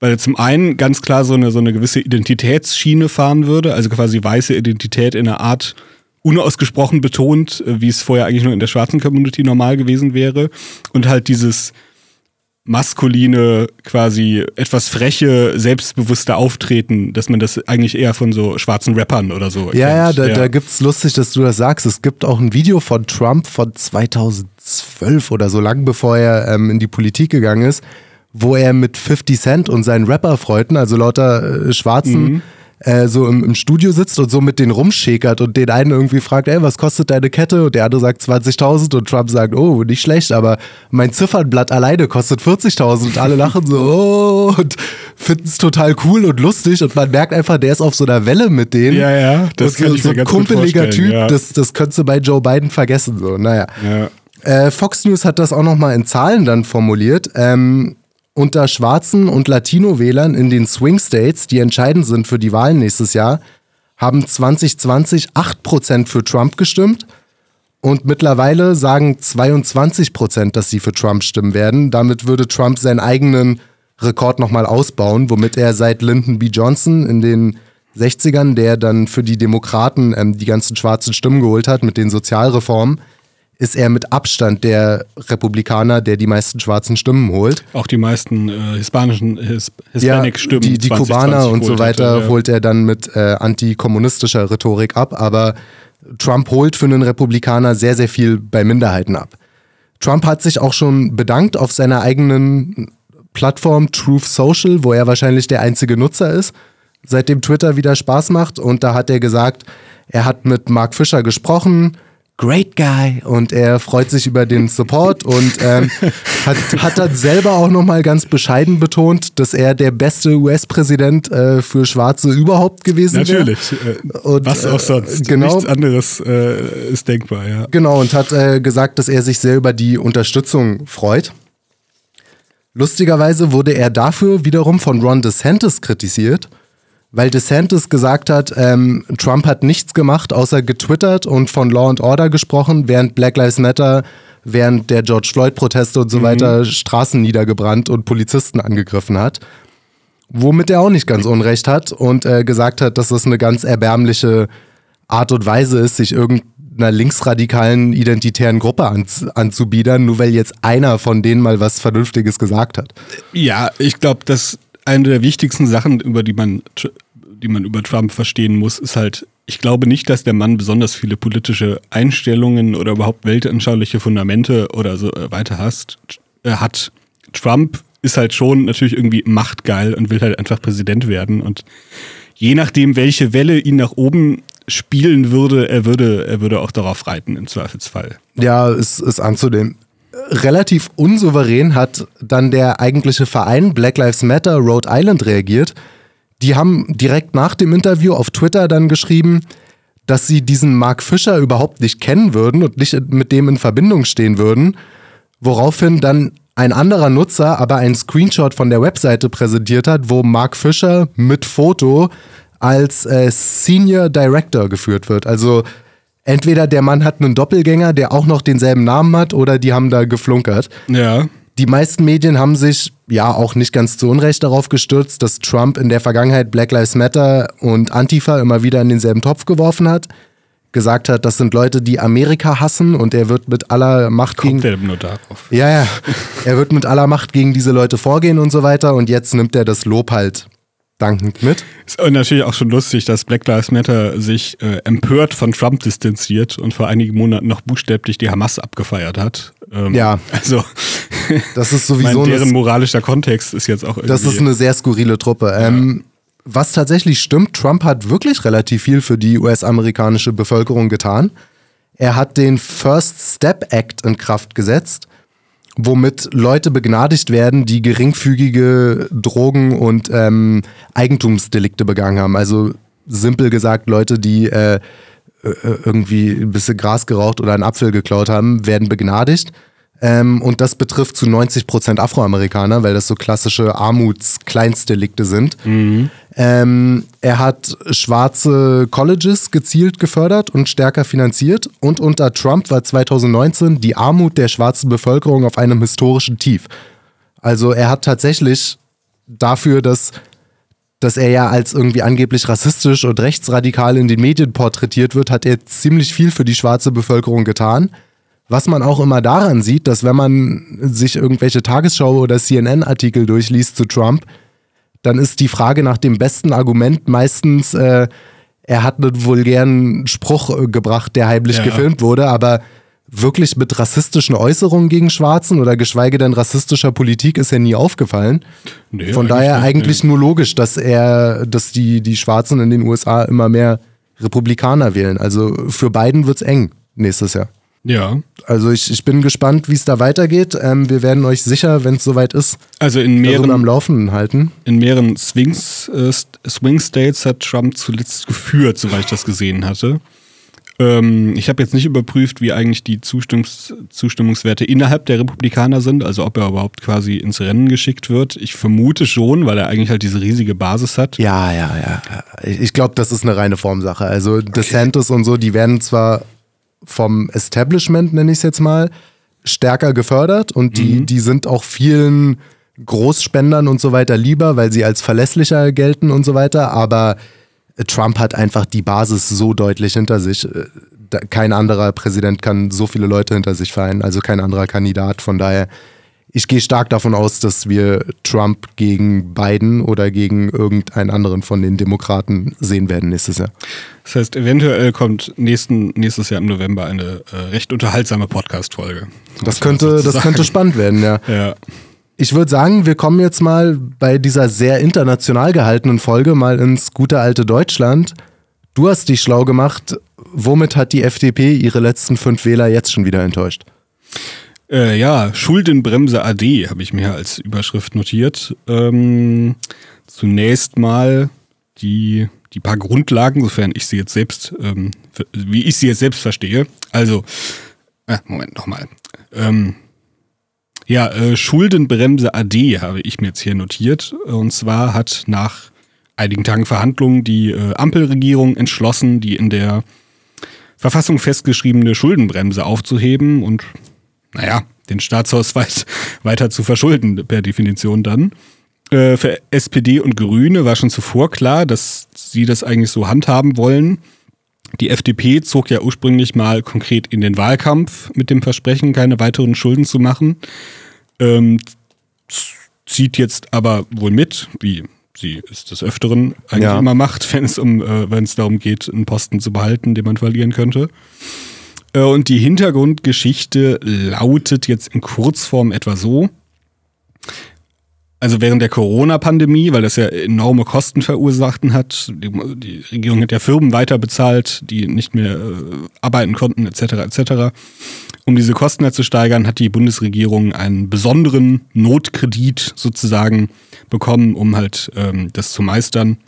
C: weil er zum einen ganz klar so eine, so eine gewisse Identitätsschiene fahren würde, also quasi weiße Identität in einer Art unausgesprochen betont, äh, wie es vorher eigentlich nur in der schwarzen Community normal gewesen wäre und halt dieses maskuline, quasi etwas freche, selbstbewusste Auftreten, dass man das eigentlich eher von so schwarzen Rappern oder so
A: Ja, ja, da, da gibt's lustig, dass du das sagst. Es gibt auch ein Video von Trump von 2012 oder so lang, bevor er ähm, in die Politik gegangen ist, wo er mit 50 Cent und seinen Rapperfreunden, also lauter äh, Schwarzen, äh, so im, im Studio sitzt und so mit denen rumschäkert und den einen irgendwie fragt, ey, was kostet deine Kette? Und der andere sagt 20.000 und Trump sagt, oh, nicht schlecht, aber mein Ziffernblatt alleine kostet 40.000 und alle lachen so, oh, und finden es total cool und lustig und man merkt einfach, der ist auf so einer Welle mit denen.
C: Ja, ja, das
A: und
C: kann
A: so,
C: ich
A: so
C: mir ganz
A: kumpeliger Typ,
C: ja.
A: das, das könntest du bei Joe Biden vergessen, so, naja.
C: Ja.
A: Äh, Fox News hat das auch nochmal in Zahlen dann formuliert. Ähm, unter schwarzen und Latino-Wählern in den Swing States, die entscheidend sind für die Wahlen nächstes Jahr, haben 2020 8% für Trump gestimmt. Und mittlerweile sagen 22%, dass sie für Trump stimmen werden. Damit würde Trump seinen eigenen Rekord nochmal ausbauen, womit er seit Lyndon B. Johnson in den 60ern, der dann für die Demokraten ähm, die ganzen schwarzen Stimmen geholt hat mit den Sozialreformen, ist er mit Abstand der Republikaner, der die meisten schwarzen Stimmen holt.
C: Auch die meisten äh, hispanischen His Hispanic-Stimmen.
A: die, die
C: 2020
A: Kubaner und so weiter
C: hätte, ja.
A: holt er dann mit äh, antikommunistischer Rhetorik ab, aber Trump holt für einen Republikaner sehr, sehr viel bei Minderheiten ab. Trump hat sich auch schon bedankt auf seiner eigenen Plattform Truth Social, wo er wahrscheinlich der einzige Nutzer ist, seitdem Twitter wieder Spaß macht. Und da hat er gesagt, er hat mit Mark Fisher gesprochen, great guy, und er freut sich über den Support und ähm, hat, hat dann selber auch nochmal ganz bescheiden betont, dass er der beste US-Präsident äh, für Schwarze überhaupt gewesen wäre.
C: Natürlich. Äh,
A: Und,
C: was
A: äh,
C: auch sonst.
A: genau.
C: Nichts anderes äh, ist denkbar, ja.
A: Genau, und hat äh, gesagt, dass er sich sehr über die Unterstützung freut. Lustigerweise wurde er dafür wiederum von Ron DeSantis kritisiert, weil DeSantis gesagt hat, ähm, Trump hat nichts gemacht, außer getwittert und von Law and Order gesprochen, während Black Lives Matter, während der George Floyd-Proteste und so weiter Straßen niedergebrannt und Polizisten angegriffen hat. Womit er auch nicht ganz unrecht hat und äh, gesagt hat, dass das eine ganz erbärmliche Art und Weise ist, sich irgendeiner linksradikalen identitären Gruppe anz anzubiedern, nur weil jetzt einer von denen mal was Vernünftiges gesagt hat.
C: Ja, ich glaube, dass eine der wichtigsten Sachen, über die man, die man über Trump verstehen muss, ist halt, ich glaube nicht, dass der Mann besonders viele politische Einstellungen oder überhaupt weltanschauliche Fundamente oder so äh, weiter hast, äh, hat. Trump ist halt schon natürlich irgendwie machtgeil und will halt einfach Präsident werden und je nachdem, welche Welle ihn nach oben spielen würde, er würde, er würde auch darauf reiten im Zweifelsfall.
A: Ja, ist, ist anzunehmen. Relativ unsouverän hat dann der eigentliche Verein Black Lives Matter Rhode Island reagiert. Die haben direkt nach dem Interview auf Twitter dann geschrieben, dass sie diesen Mark Fischer überhaupt nicht kennen würden und nicht mit dem in Verbindung stehen würden. Woraufhin dann ein anderer Nutzer aber einen Screenshot von der Webseite präsentiert hat, wo Mark Fischer mit Foto als äh, Senior Director geführt wird. Also entweder der Mann hat einen Doppelgänger, der auch noch denselben Namen hat, oder die haben da geflunkert.
C: Ja.
A: Die meisten Medien haben sich ja auch nicht ganz zu Unrecht darauf gestürzt, dass Trump in der Vergangenheit Black Lives Matter und Antifa immer wieder in denselben Topf geworfen hat. Gesagt hat, das sind Leute, die Amerika hassen und er wird mit aller Macht
C: Kommt
A: gegen.
C: er nur darauf.
A: Ja, ja. Er wird mit aller Macht gegen diese Leute vorgehen und so weiter und jetzt nimmt er das Lob halt dankend mit.
C: Ist natürlich auch schon lustig, dass Black Lives Matter sich äh, empört von Trump distanziert und vor einigen Monaten noch buchstäblich die Hamas abgefeiert hat. Ähm,
A: Ja.
C: Also,
A: Das ist sowieso
C: deren
A: eine,
C: moralischer Kontext ist jetzt auch irgendwie.
A: das ist eine sehr skurrile Truppe. Ähm, was tatsächlich stimmt, Trump hat wirklich relativ viel für die US-amerikanische Bevölkerung getan. Er hat den First Step Act in Kraft gesetzt, womit Leute begnadigt werden, die geringfügige Drogen- und ähm, Eigentumsdelikte begangen haben. Also simpel gesagt, Leute, die äh, äh, irgendwie ein bisschen Gras geraucht oder einen Apfel geklaut haben, werden begnadigt. Ähm, und das betrifft zu 90 Prozent Afroamerikaner, weil das so klassische Armutskleinstdelikte sind. Ähm, er hat schwarze Colleges gezielt gefördert und stärker finanziert. Und unter Trump war 2019 die Armut der schwarzen Bevölkerung auf einem historischen Tief. Also er hat tatsächlich dafür, dass, dass er ja als irgendwie angeblich rassistisch und rechtsradikal in den Medien porträtiert wird, hat er ziemlich viel für die schwarze Bevölkerung getan. Was man auch immer daran sieht, dass wenn man sich irgendwelche Tagesschau- oder CNN-Artikel durchliest zu Trump, dann ist die Frage nach dem besten Argument meistens, äh, er hat einen vulgären Spruch äh, gebracht, der heimlich
C: Ja.
A: gefilmt wurde, aber wirklich mit rassistischen Äußerungen gegen Schwarzen oder geschweige denn rassistischer Politik ist er nie aufgefallen.
C: Nee,
A: Von
C: eigentlich
A: daher
C: nicht,
A: eigentlich nur logisch, dass er, dass die, die Schwarzen in den USA immer mehr Republikaner wählen. Also für Biden wird's eng nächstes Jahr.
C: Ja.
A: Also ich, ich bin gespannt, wie es da weitergeht. Ähm, wir werden euch sicher, wenn es soweit ist,
C: Also in
A: darüber am
C: mehreren,
A: Laufenden halten.
C: in mehreren Swings, äh, Swing States hat Trump zuletzt geführt, soweit ich das gesehen hatte. Ähm, ich habe jetzt nicht überprüft, wie eigentlich die Zustimmungs Zustimmungswerte innerhalb der Republikaner sind, also ob er überhaupt quasi ins Rennen geschickt wird. Ich vermute schon, weil er eigentlich halt diese riesige Basis hat.
A: Ja, ja, ja. Ich, ich glaube, das ist eine reine Formsache. Also DeSantis und so, die werden zwar vom Establishment, nenne ich es jetzt mal, stärker gefördert und die, die sind auch vielen Großspendern und so weiter lieber, weil sie als verlässlicher gelten und so weiter. Aber Trump hat einfach die Basis so deutlich hinter sich. Äh, Kein anderer Präsident kann so viele Leute hinter sich vereinen, also kein anderer Kandidat. Von daher, ich gehe stark davon aus, dass wir Trump gegen Biden oder gegen irgendeinen anderen von den Demokraten sehen werden nächstes Jahr.
C: Das heißt, eventuell kommt nächsten, nächstes Jahr im November eine äh, recht unterhaltsame Podcast-Folge.
A: Das könnte, das könnte spannend werden, ja.
C: Ja.
A: Ich würde sagen, wir kommen jetzt mal bei dieser sehr international gehaltenen Folge mal ins gute alte Deutschland. Du hast dich schlau gemacht. Womit hat die FDP ihre letzten fünf Wähler jetzt schon wieder enttäuscht?
C: Äh, ja, Schuldenbremse AD habe ich mir als Überschrift notiert. Ähm, zunächst mal die, die paar Grundlagen, sofern ich sie jetzt selbst, ähm, wie ich sie jetzt selbst verstehe. Also, äh, Moment nochmal. Ähm, ja, äh, Schuldenbremse AD habe ich mir jetzt hier notiert. Und zwar hat nach einigen Tagen Verhandlungen die äh, Ampelregierung entschlossen, die in der Verfassung festgeschriebene Schuldenbremse aufzuheben und naja, den Staatshaushalt weiter zu verschulden, per Definition dann. Äh, für SPD und Grüne war schon zuvor klar, dass sie das eigentlich so handhaben wollen. Die FDP zog ja ursprünglich mal konkret in den Wahlkampf mit dem Versprechen, keine weiteren Schulden zu machen. Ähm, zieht jetzt aber wohl mit, wie sie es des Öfteren eigentlich
A: Ja.
C: immer macht, wenn es um, äh, wenn es darum geht, einen Posten zu behalten, den man verlieren könnte. Äh, Und die Hintergrundgeschichte lautet jetzt in Kurzform etwa so. Also während der Corona-Pandemie, weil das ja enorme Kosten verursachten hat, die, die Regierung hat ja Firmen weiter bezahlt, die nicht mehr äh, arbeiten konnten, etc. etc. Um diese Kosten halt zu steigern, hat die Bundesregierung einen besonderen Notkredit sozusagen bekommen, um halt ähm, das zu meistern.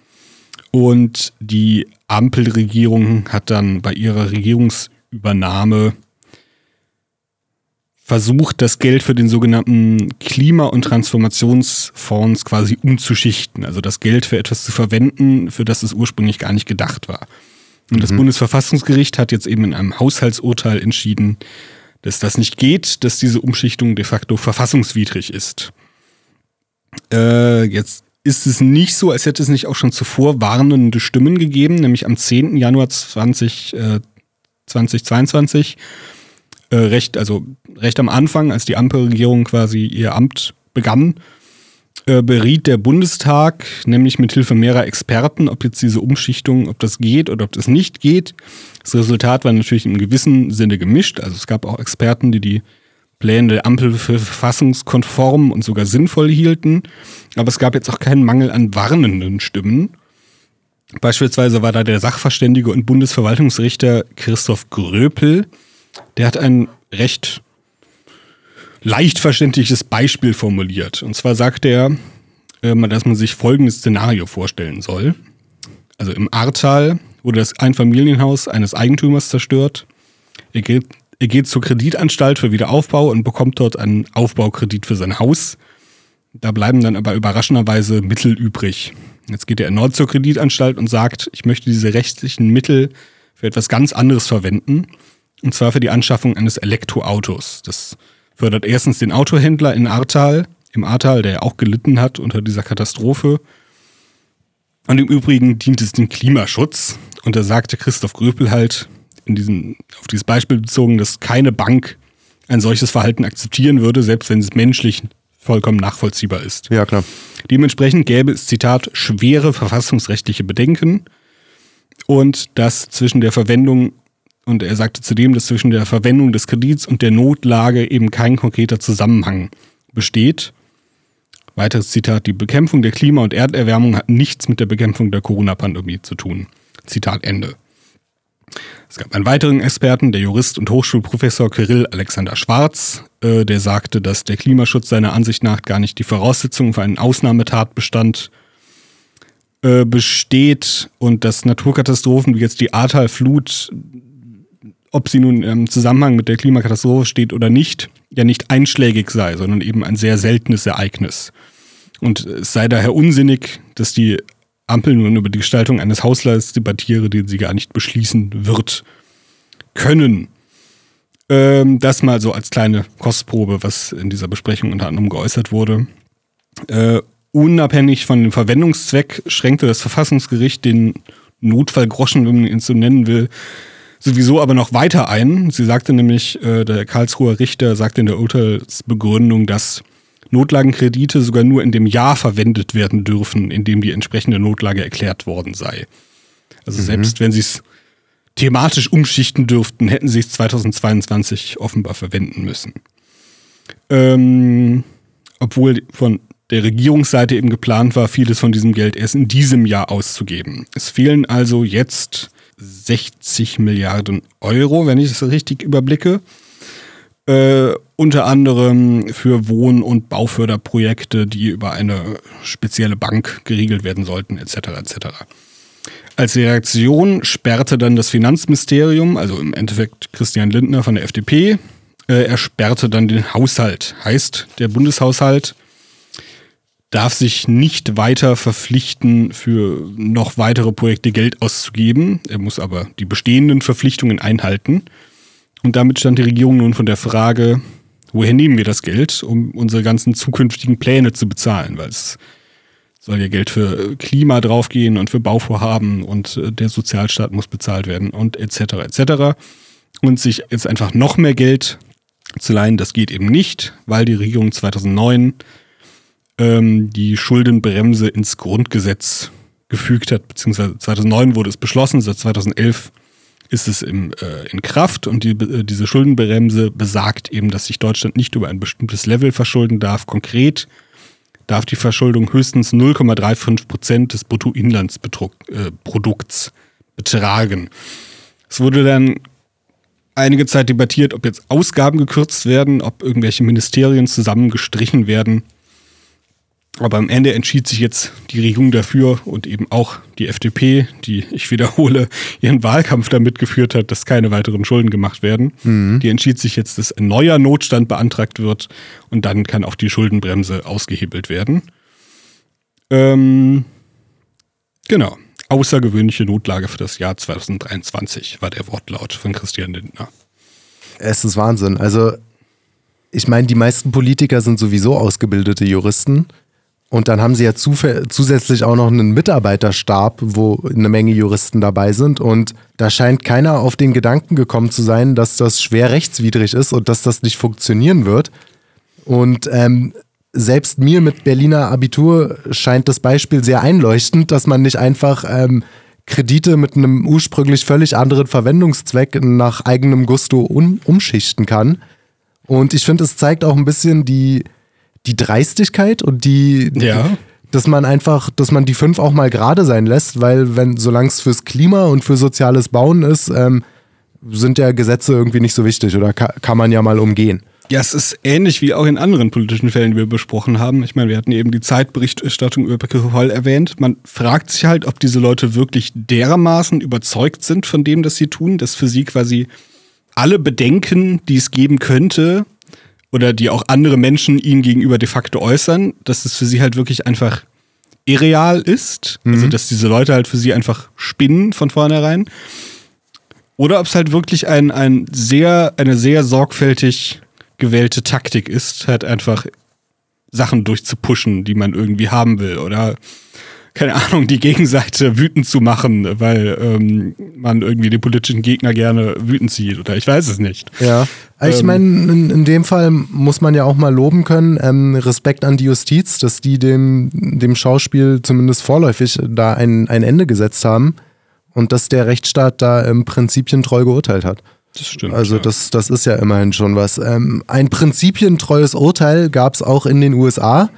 C: Und die Ampelregierung hat dann bei ihrer Regierungsübernahme versucht, das Geld für den sogenannten Klima- und Transformationsfonds quasi umzuschichten. Also das Geld für etwas zu verwenden, für das es ursprünglich gar nicht gedacht war. Und das Bundesverfassungsgericht hat jetzt eben in einem Haushaltsurteil entschieden, dass das nicht geht, dass diese Umschichtung de facto verfassungswidrig ist. Äh, jetzt ist es nicht so, als hätte es nicht auch schon zuvor warnende Stimmen gegeben, nämlich am 10. Januar 20, äh, 2022 äh, recht, also recht am Anfang, als die Ampelregierung quasi ihr Amt begann, äh, beriet der Bundestag, nämlich mit Hilfe mehrerer Experten, ob jetzt diese Umschichtung, ob das geht oder ob das nicht geht. Das Resultat war natürlich im gewissen Sinne gemischt. Also es gab auch Experten, die die Pläne der Ampel für verfassungskonform und sogar sinnvoll hielten. Aber es gab jetzt auch keinen Mangel an warnenden Stimmen. Beispielsweise war da der Sachverständige und Bundesverwaltungsrichter Christoph Gröpel. Der hat ein recht leicht verständliches Beispiel formuliert. Und zwar sagt er, ähm, dass man sich folgendes Szenario vorstellen soll. Also im Ahrtal wurde das Einfamilienhaus eines Eigentümers zerstört. Er gibt, Er geht zur Kreditanstalt für Wiederaufbau und bekommt dort einen Aufbaukredit für sein Haus. Da bleiben dann aber überraschenderweise Mittel übrig. Jetzt geht er erneut zur Kreditanstalt und sagt, ich möchte diese rechtlichen Mittel für etwas ganz anderes verwenden. Und zwar für die Anschaffung eines Elektroautos. Das fördert erstens den Autohändler in Ahrtal, im Ahrtal, der ja auch gelitten hat unter dieser Katastrophe. Und im Übrigen dient es dem Klimaschutz. Und da sagte Christoph Gröpel halt in diesem, auf dieses Beispiel bezogen, dass keine Bank ein solches Verhalten akzeptieren würde, selbst wenn es menschlich vollkommen nachvollziehbar ist.
A: Ja, klar.
C: Dementsprechend gäbe es, Zitat, schwere verfassungsrechtliche Bedenken und dass zwischen der Verwendung, und er sagte zudem, dass zwischen der Verwendung des Kredits und der Notlage eben kein konkreter Zusammenhang besteht. Weiteres Zitat, die Bekämpfung der Klima- und Erderwärmung hat nichts mit der Bekämpfung der Corona-Pandemie zu tun. Zitat Ende. Es gab einen weiteren Experten, der Jurist und Hochschulprofessor Kirill Alexander Schwarz, äh, der sagte, dass der Klimaschutz seiner Ansicht nach gar nicht die Voraussetzung für einen Ausnahmetatbestand äh, besteht und dass Naturkatastrophen wie jetzt die Ahrtal-Flut, ob sie nun im Zusammenhang mit der Klimakatastrophe steht oder nicht, ja nicht einschlägig sei, sondern eben ein sehr seltenes Ereignis. Und es sei daher unsinnig, dass die Ampel nun über die Gestaltung eines Haushalts debattiere, den sie gar nicht beschließen wird können. Ähm, das mal so als kleine Kostprobe, was in dieser Besprechung unter anderem geäußert wurde. Äh, unabhängig von dem Verwendungszweck schränkte das Verfassungsgericht den Notfallgroschen, wenn man ihn so nennen will, sowieso aber noch weiter ein. Sie sagte nämlich, äh, der Karlsruher Richter sagte in der Urteilsbegründung, dass Notlagenkredite sogar nur in dem Jahr verwendet werden dürfen, in dem die entsprechende Notlage erklärt worden sei. Also mhm. selbst wenn sie es thematisch umschichten dürften, hätten sie es 2022 offenbar verwenden müssen. Ähm, obwohl von der Regierungsseite eben geplant war, vieles von diesem Geld erst in diesem Jahr auszugeben. Es fehlen also jetzt 60 Milliarden Euro, wenn ich das richtig überblicke. Äh, unter anderem für Wohn- und Bauförderprojekte, die über eine spezielle Bank geregelt werden sollten, etc. etc. Als Reaktion sperrte dann das Finanzministerium, also im Endeffekt Christian Lindner von der FDP, äh, er sperrte dann den Haushalt. Heißt, der Bundeshaushalt darf sich nicht weiter verpflichten, für noch weitere Projekte Geld auszugeben. Er muss aber die bestehenden Verpflichtungen einhalten. Und damit stand die Regierung nun von der Frage, woher nehmen wir das Geld, um unsere ganzen zukünftigen Pläne zu bezahlen, weil es soll ja Geld für Klima draufgehen und für Bauvorhaben und äh, der Sozialstaat muss bezahlt werden und etc. etc. Und sich jetzt einfach noch mehr Geld zu leihen, das geht eben nicht, weil die Regierung 2009 ähm, die Schuldenbremse ins Grundgesetz gefügt hat, beziehungsweise 2009 wurde es beschlossen, seit 2011 ist es im, äh, in Kraft und die, äh, diese Schuldenbremse besagt eben, dass sich Deutschland nicht über ein bestimmtes Level verschulden darf. Konkret darf die Verschuldung höchstens 0,35 Prozent des Bruttoinlandsprodukts äh, betragen. Es wurde dann einige Zeit debattiert, ob jetzt Ausgaben gekürzt werden, ob irgendwelche Ministerien zusammengestrichen werden. Aber am Ende entschied sich jetzt die Regierung dafür und eben auch die FDP, die, ich wiederhole, ihren Wahlkampf damit geführt hat, dass keine weiteren Schulden gemacht werden. Mhm. Die entschied sich jetzt, dass ein neuer Notstand beantragt wird und dann kann auch die Schuldenbremse ausgehebelt werden. Ähm, genau. Außergewöhnliche Notlage für das Jahr 2023 war der Wortlaut von Christian Lindner.
A: Es ist Wahnsinn. Also, ich meine, die meisten Politiker sind sowieso ausgebildete Juristen. Und dann haben sie ja zusätzlich auch noch einen Mitarbeiterstab, wo eine Menge Juristen dabei sind. Und da scheint keiner auf den Gedanken gekommen zu sein, dass das schwer rechtswidrig ist und dass das nicht funktionieren wird. Und ähm, selbst mir mit Berliner Abitur scheint das Beispiel sehr einleuchtend, dass man nicht einfach ähm, Kredite mit einem ursprünglich völlig anderen Verwendungszweck nach eigenem Gusto um, umschichten kann. Und ich finde, es zeigt auch ein bisschen die die Dreistigkeit und die,
C: ja.
A: dass man einfach, dass man die fünf auch mal gerade sein lässt, weil wenn, solange es fürs Klima und für soziales Bauen ist, ähm, sind ja Gesetze irgendwie nicht so wichtig oder ka kann man ja mal umgehen.
C: Ja, es ist ähnlich wie auch in anderen politischen Fällen, die wir besprochen haben. Ich meine, wir hatten eben die Zeitberichterstattung über Begriffe Hall erwähnt. Man fragt sich halt, ob diese Leute wirklich dermaßen überzeugt sind von dem, das sie tun, dass für sie quasi alle Bedenken, die es geben könnte, oder die auch andere Menschen ihnen gegenüber de facto äußern, dass es für sie halt wirklich einfach irreal ist. Also, mhm. Also, dass diese Leute halt für sie einfach spinnen von vornherein. Oder ob es halt wirklich ein, ein sehr, eine sehr sorgfältig gewählte Taktik ist, halt einfach Sachen durchzupushen, die man irgendwie haben will. Oder keine Ahnung, die Gegenseite wütend zu machen, weil ähm, man irgendwie den politischen Gegner gerne wütend sieht oder ich weiß es nicht.
A: Ja, ich ähm, meine, in, in, dem Fall muss man ja auch mal loben können, ähm, Respekt an die Justiz, dass die dem, dem Schauspiel zumindest vorläufig da ein, ein Ende gesetzt haben und dass der Rechtsstaat da im Prinzipientreu geurteilt hat.
C: Das stimmt.
A: Also das, das ist ja immerhin schon was. Ähm, ein prinzipientreues Urteil gab es auch in den USA.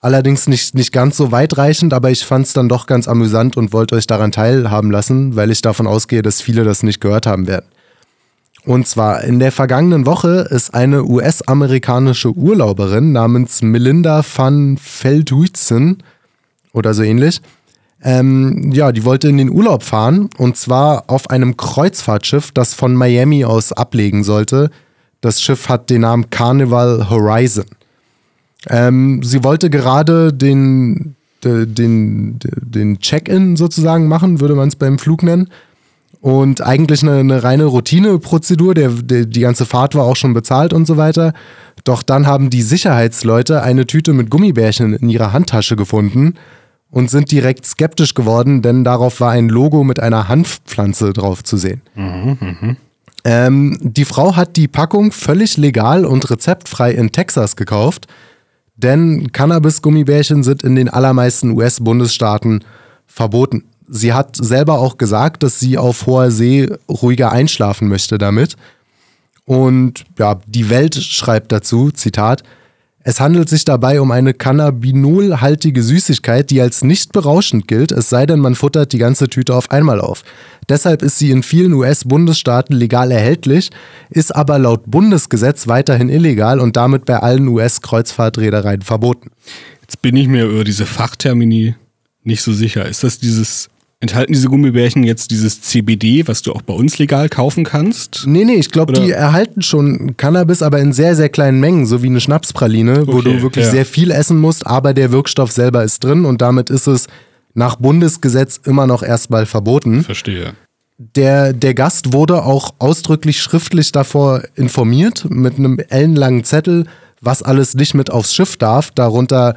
A: Allerdings nicht, nicht ganz so weitreichend, aber ich fand es dann doch ganz amüsant und wollte euch daran teilhaben lassen, weil ich davon ausgehe, dass viele das nicht gehört haben werden. Und zwar in der vergangenen Woche ist eine US-amerikanische Urlauberin namens Melinda van Veldhuizen oder so ähnlich. Ähm, ja, die wollte in den Urlaub fahren und zwar auf einem Kreuzfahrtschiff, das von Miami aus ablegen sollte. Das Schiff hat den Namen Carnival Horizon. Ähm, sie wollte gerade den, den, den Check-in sozusagen machen, würde man es beim Flug nennen. Und eigentlich eine, eine reine Routineprozedur. Der, der, die ganze Fahrt war auch schon bezahlt und so weiter. Doch dann haben die Sicherheitsleute eine Tüte mit Gummibärchen in ihrer Handtasche gefunden und sind direkt skeptisch geworden, denn darauf war ein Logo mit einer Hanfpflanze drauf zu sehen. Mhm, mh. ähm, die Frau hat die Packung völlig legal und rezeptfrei in Texas gekauft denn Cannabis-Gummibärchen sind in den allermeisten US-Bundesstaaten verboten. Sie hat selber auch gesagt, dass sie auf hoher See ruhiger einschlafen möchte damit. Und ja, die Welt schreibt dazu, Zitat, es handelt sich dabei um eine cannabinolhaltige Süßigkeit, die als nicht berauschend gilt, es sei denn, man futtert die ganze Tüte auf einmal auf. Deshalb ist sie in vielen US-Bundesstaaten legal erhältlich, ist aber laut Bundesgesetz weiterhin illegal und damit bei allen US-Kreuzfahrtreedereien verboten.
C: Jetzt bin ich mir über diese Fachtermini nicht so sicher. Ist das dieses Enthalten diese Gummibärchen jetzt dieses CBD, was du auch bei uns legal kaufen kannst?
A: Nee, nee, ich glaube, die erhalten schon Cannabis, aber in sehr, sehr kleinen Mengen, so wie eine Schnapspraline, okay, wo du wirklich ja. sehr viel essen musst, aber der Wirkstoff selber ist drin und damit ist es nach Bundesgesetz immer noch erstmal verboten.
C: Verstehe.
A: Der, der Gast wurde auch ausdrücklich schriftlich davor informiert, mit einem ellenlangen Zettel, was alles nicht mit aufs Schiff darf, darunter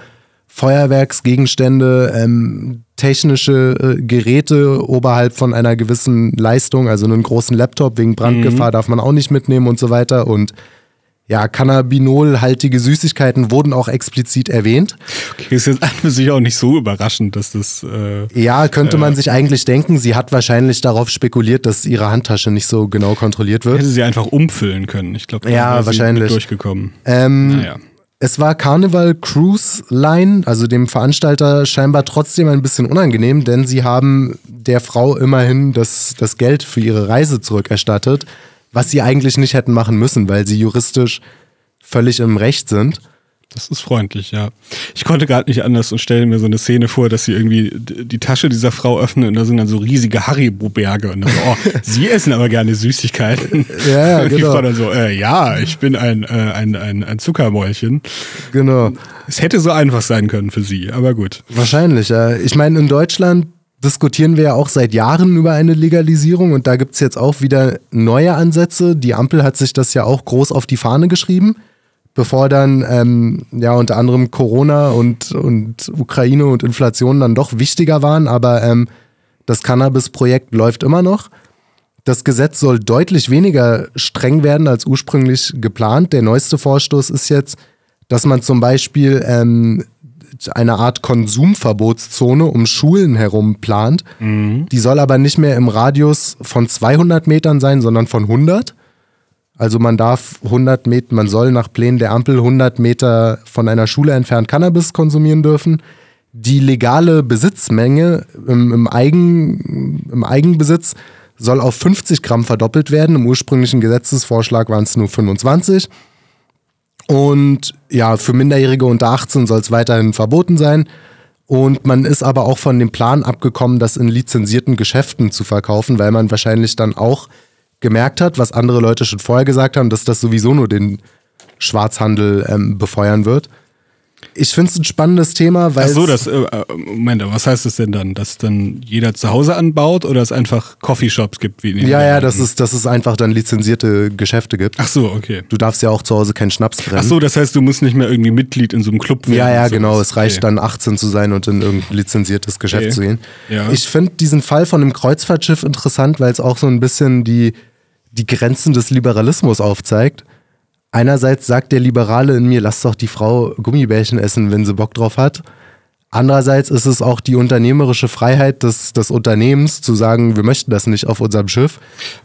A: Feuerwerksgegenstände, ähm, technische äh, Geräte oberhalb von einer gewissen Leistung, also einen großen Laptop wegen Brandgefahr mhm. darf man auch nicht mitnehmen und so weiter. Und ja, Cannabinolhaltige Süßigkeiten wurden auch explizit erwähnt.
C: Okay, ist jetzt an für sich auch nicht so überraschend, dass das. Äh,
A: ja, könnte äh, man sich eigentlich denken. Sie hat wahrscheinlich darauf spekuliert, dass ihre Handtasche nicht so genau kontrolliert wird.
C: Hätte sie einfach umfüllen können. Ich glaube,
A: ja, wahrscheinlich
C: durchgekommen.
A: Ähm, naja. Es war Carnival Cruise Line, also dem Veranstalter, scheinbar trotzdem ein bisschen unangenehm, denn sie haben der Frau immerhin das, das Geld für ihre Reise zurückerstattet, was sie eigentlich nicht hätten machen müssen, weil sie juristisch völlig im Recht sind.
C: Das ist freundlich, ja. Ich konnte gerade nicht anders und stelle mir so eine Szene vor, dass sie irgendwie die Tasche dieser Frau öffnen und da sind dann so riesige Haribo-Berge und dann so, oh, sie essen aber gerne Süßigkeiten.
A: Ja, genau.
C: Die Frau dann so, äh, ja, ich bin ein, äh, ein, ein, ein Zuckermäulchen.
A: Genau.
C: Es hätte so einfach sein können für sie, aber gut.
A: Wahrscheinlich, ja. Ich meine, in Deutschland diskutieren wir ja auch seit Jahren über eine Legalisierung und da gibt es jetzt auch wieder neue Ansätze. Die Ampel hat sich das ja auch groß auf die Fahne geschrieben bevor dann ähm, ja unter anderem Corona und, und Ukraine und Inflation dann doch wichtiger waren, aber ähm, das Cannabis-Projekt läuft immer noch. Das Gesetz soll deutlich weniger streng werden als ursprünglich geplant. Der neueste Vorstoß ist jetzt, dass man zum Beispiel ähm, eine Art Konsumverbotszone um Schulen herum plant. Mhm. Die soll aber nicht mehr im Radius von 200 Metern sein, sondern von 100. Also man darf 100 Meter, man soll nach Plänen der Ampel 100 Meter von einer Schule entfernt Cannabis konsumieren dürfen. Die legale Besitzmenge im, im, Eigen, im Eigenbesitz soll auf 50 Gramm verdoppelt werden. Im ursprünglichen Gesetzesvorschlag waren es nur 25. Und ja, für Minderjährige unter 18 soll es weiterhin verboten sein. Und man ist aber auch von dem Plan abgekommen, das in lizenzierten Geschäften zu verkaufen, weil man wahrscheinlich dann auch gemerkt hat, was andere Leute schon vorher gesagt haben, dass das sowieso nur den Schwarzhandel ähm, befeuern wird. Ich finde es ein spannendes Thema, weil.
C: Ach so, das, äh, äh, Moment, was heißt das denn dann? Dass dann jeder zu Hause anbaut oder es einfach Coffeeshops gibt? Wie in den
A: ja, ja, dass es, dass es einfach dann lizenzierte Geschäfte gibt.
C: Ach so, okay.
A: Du darfst ja auch zu Hause keinen Schnaps brennen.
C: Ach so, das heißt, du musst nicht mehr irgendwie Mitglied in so einem Club werden.
A: Ja, ja, genau. Es reicht
C: Okay.
A: dann 18 zu sein und in irgendein lizenziertes Geschäft
C: Okay.
A: zu gehen.
C: Ja.
A: Ich finde diesen Fall von einem Kreuzfahrtschiff interessant, weil es auch so ein bisschen die, die Grenzen des Liberalismus aufzeigt. Einerseits sagt der Liberale in mir, lass doch die Frau Gummibärchen essen, wenn sie Bock drauf hat. Andererseits ist es auch die unternehmerische Freiheit des, des Unternehmens zu sagen, wir möchten das nicht auf unserem Schiff.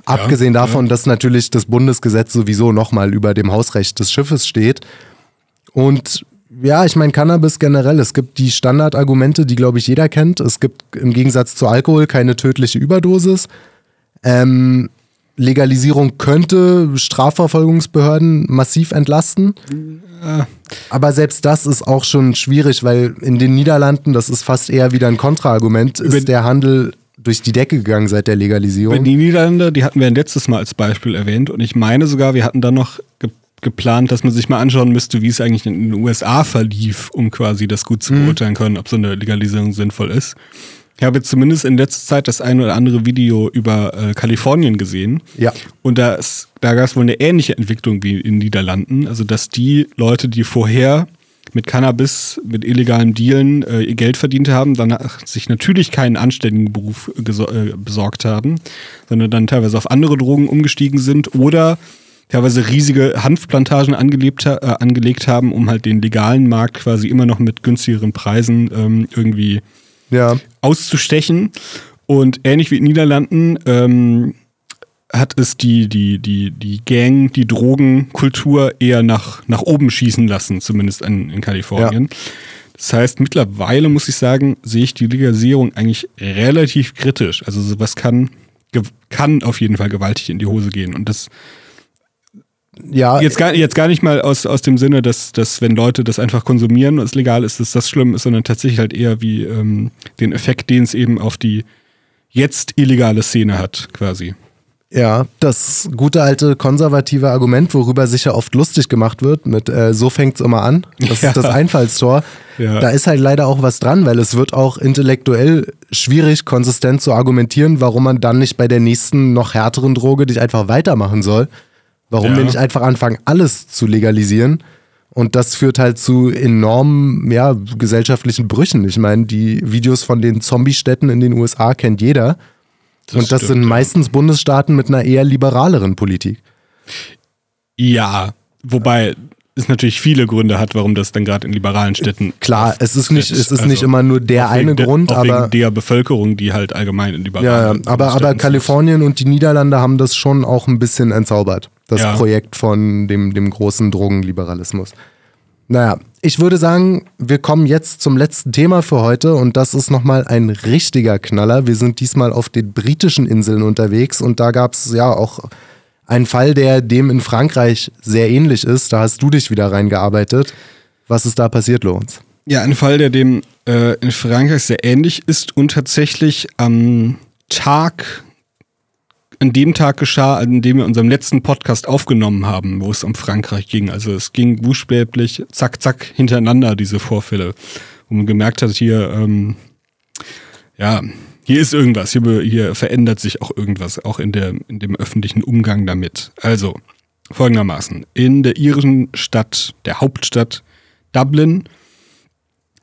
A: Abgesehen davon, dass natürlich das Bundesgesetz sowieso nochmal über dem Hausrecht des Schiffes steht. Und ja, ich meine, Cannabis generell, es gibt die Standardargumente, die, glaube ich, jeder kennt. Es gibt im Gegensatz zu Alkohol keine tödliche Überdosis. Ähm, Legalisierung könnte Strafverfolgungsbehörden massiv entlasten. Aber selbst das ist auch schon schwierig, weil in den Niederlanden, das ist fast eher wieder ein Kontraargument, ist der Handel durch die Decke gegangen seit der Legalisierung.
C: Die Niederländer, die hatten wir letztes Mal als Beispiel erwähnt und ich meine sogar, wir hatten dann noch ge geplant, dass man sich mal anschauen müsste, wie es eigentlich in den USA verlief, um quasi das gut zu
A: Mhm.
C: beurteilen können, ob so eine Legalisierung sinnvoll ist. Ich habe jetzt zumindest in letzter Zeit das ein oder andere Video über äh, Kalifornien gesehen.
A: Ja.
C: Und da, ist- da gab es wohl eine ähnliche Entwicklung wie in den Niederlanden. Also, dass die Leute, die vorher mit Cannabis, mit illegalem Dealen äh, ihr Geld verdient haben, danach sich natürlich keinen anständigen Beruf äh, besorgt haben, sondern dann teilweise auf andere Drogen umgestiegen sind oder teilweise riesige Hanfplantagen angelebt, äh, angelegt haben, um halt den legalen Markt quasi immer noch mit günstigeren Preisen ähm, irgendwie
A: Ja.
C: Auszustechen. Und ähnlich wie in den Niederlanden ähm, hat es die, die, die, die Gang, die Drogenkultur eher nach, nach oben schießen lassen, zumindest in, in Kalifornien. Das heißt, mittlerweile muss ich sagen, sehe ich die Legalisierung eigentlich relativ kritisch. Also sowas kann, kann auf jeden Fall gewaltig in die Hose gehen. Und das
A: Ja,
C: jetzt gar, jetzt gar nicht mal aus, aus dem Sinne, dass, dass wenn Leute das einfach konsumieren und es legal ist, dass das schlimm ist, sondern tatsächlich halt eher wie ähm, den Effekt, den es eben auf die jetzt illegale Szene hat, quasi.
A: Ja, das gute alte konservative Argument, worüber sicher oft lustig gemacht wird, mit äh, so fängt's immer an. Das
C: Ja.
A: ist das Einfallstor.
C: Ja.
A: Da ist halt leider auch was dran, weil es wird auch intellektuell schwierig, konsistent zu argumentieren, warum man dann nicht bei der nächsten noch härteren Droge dich einfach weitermachen soll. Warum
C: Ja.
A: wir nicht einfach anfangen, alles zu legalisieren. Und das führt halt zu enormen ja, gesellschaftlichen Brüchen. Ich meine, die Videos von den Zombie-Städten in den USA kennt jeder. und das
C: stimmt,
A: sind
C: ja.
A: meistens Bundesstaaten mit einer eher liberaleren Politik.
C: Ja, wobei es natürlich viele Gründe hat, warum das dann gerade in liberalen Städten.
A: Klar, es ist nicht, es ist
C: Also,
A: nicht immer nur der eine
C: der-
A: Grund,
C: auch
A: aber
C: wegen der Bevölkerung, die halt allgemein in liberalen
A: ja, ja, aber, aber
C: Städten sind.
A: Kalifornien und die Niederlande haben das schon auch ein bisschen entzaubert. Das
C: Ja.
A: Projekt von dem, dem großen Drogenliberalismus. Naja, ich würde sagen, wir kommen jetzt zum letzten Thema für heute und das ist nochmal ein richtiger Knaller. Wir sind diesmal auf den britischen Inseln unterwegs und da gab es ja auch einen Fall, der dem in Frankreich sehr ähnlich ist. Da hast du dich wieder reingearbeitet. Was ist da passiert, Lorenz?
C: Ja, ein Fall, der dem äh, in Frankreich sehr ähnlich ist und tatsächlich am Tag, an dem Tag geschah, an dem wir unseren letzten Podcast aufgenommen haben, wo es um Frankreich ging. Also es ging buchstäblich zack, zack hintereinander, diese Vorfälle. Wo man gemerkt hat, hier, ähm, ja, hier ist irgendwas, hier, hier verändert sich auch irgendwas, auch in, der, in dem öffentlichen Umgang damit. Also, folgendermaßen, in der irischen Stadt, der Hauptstadt Dublin,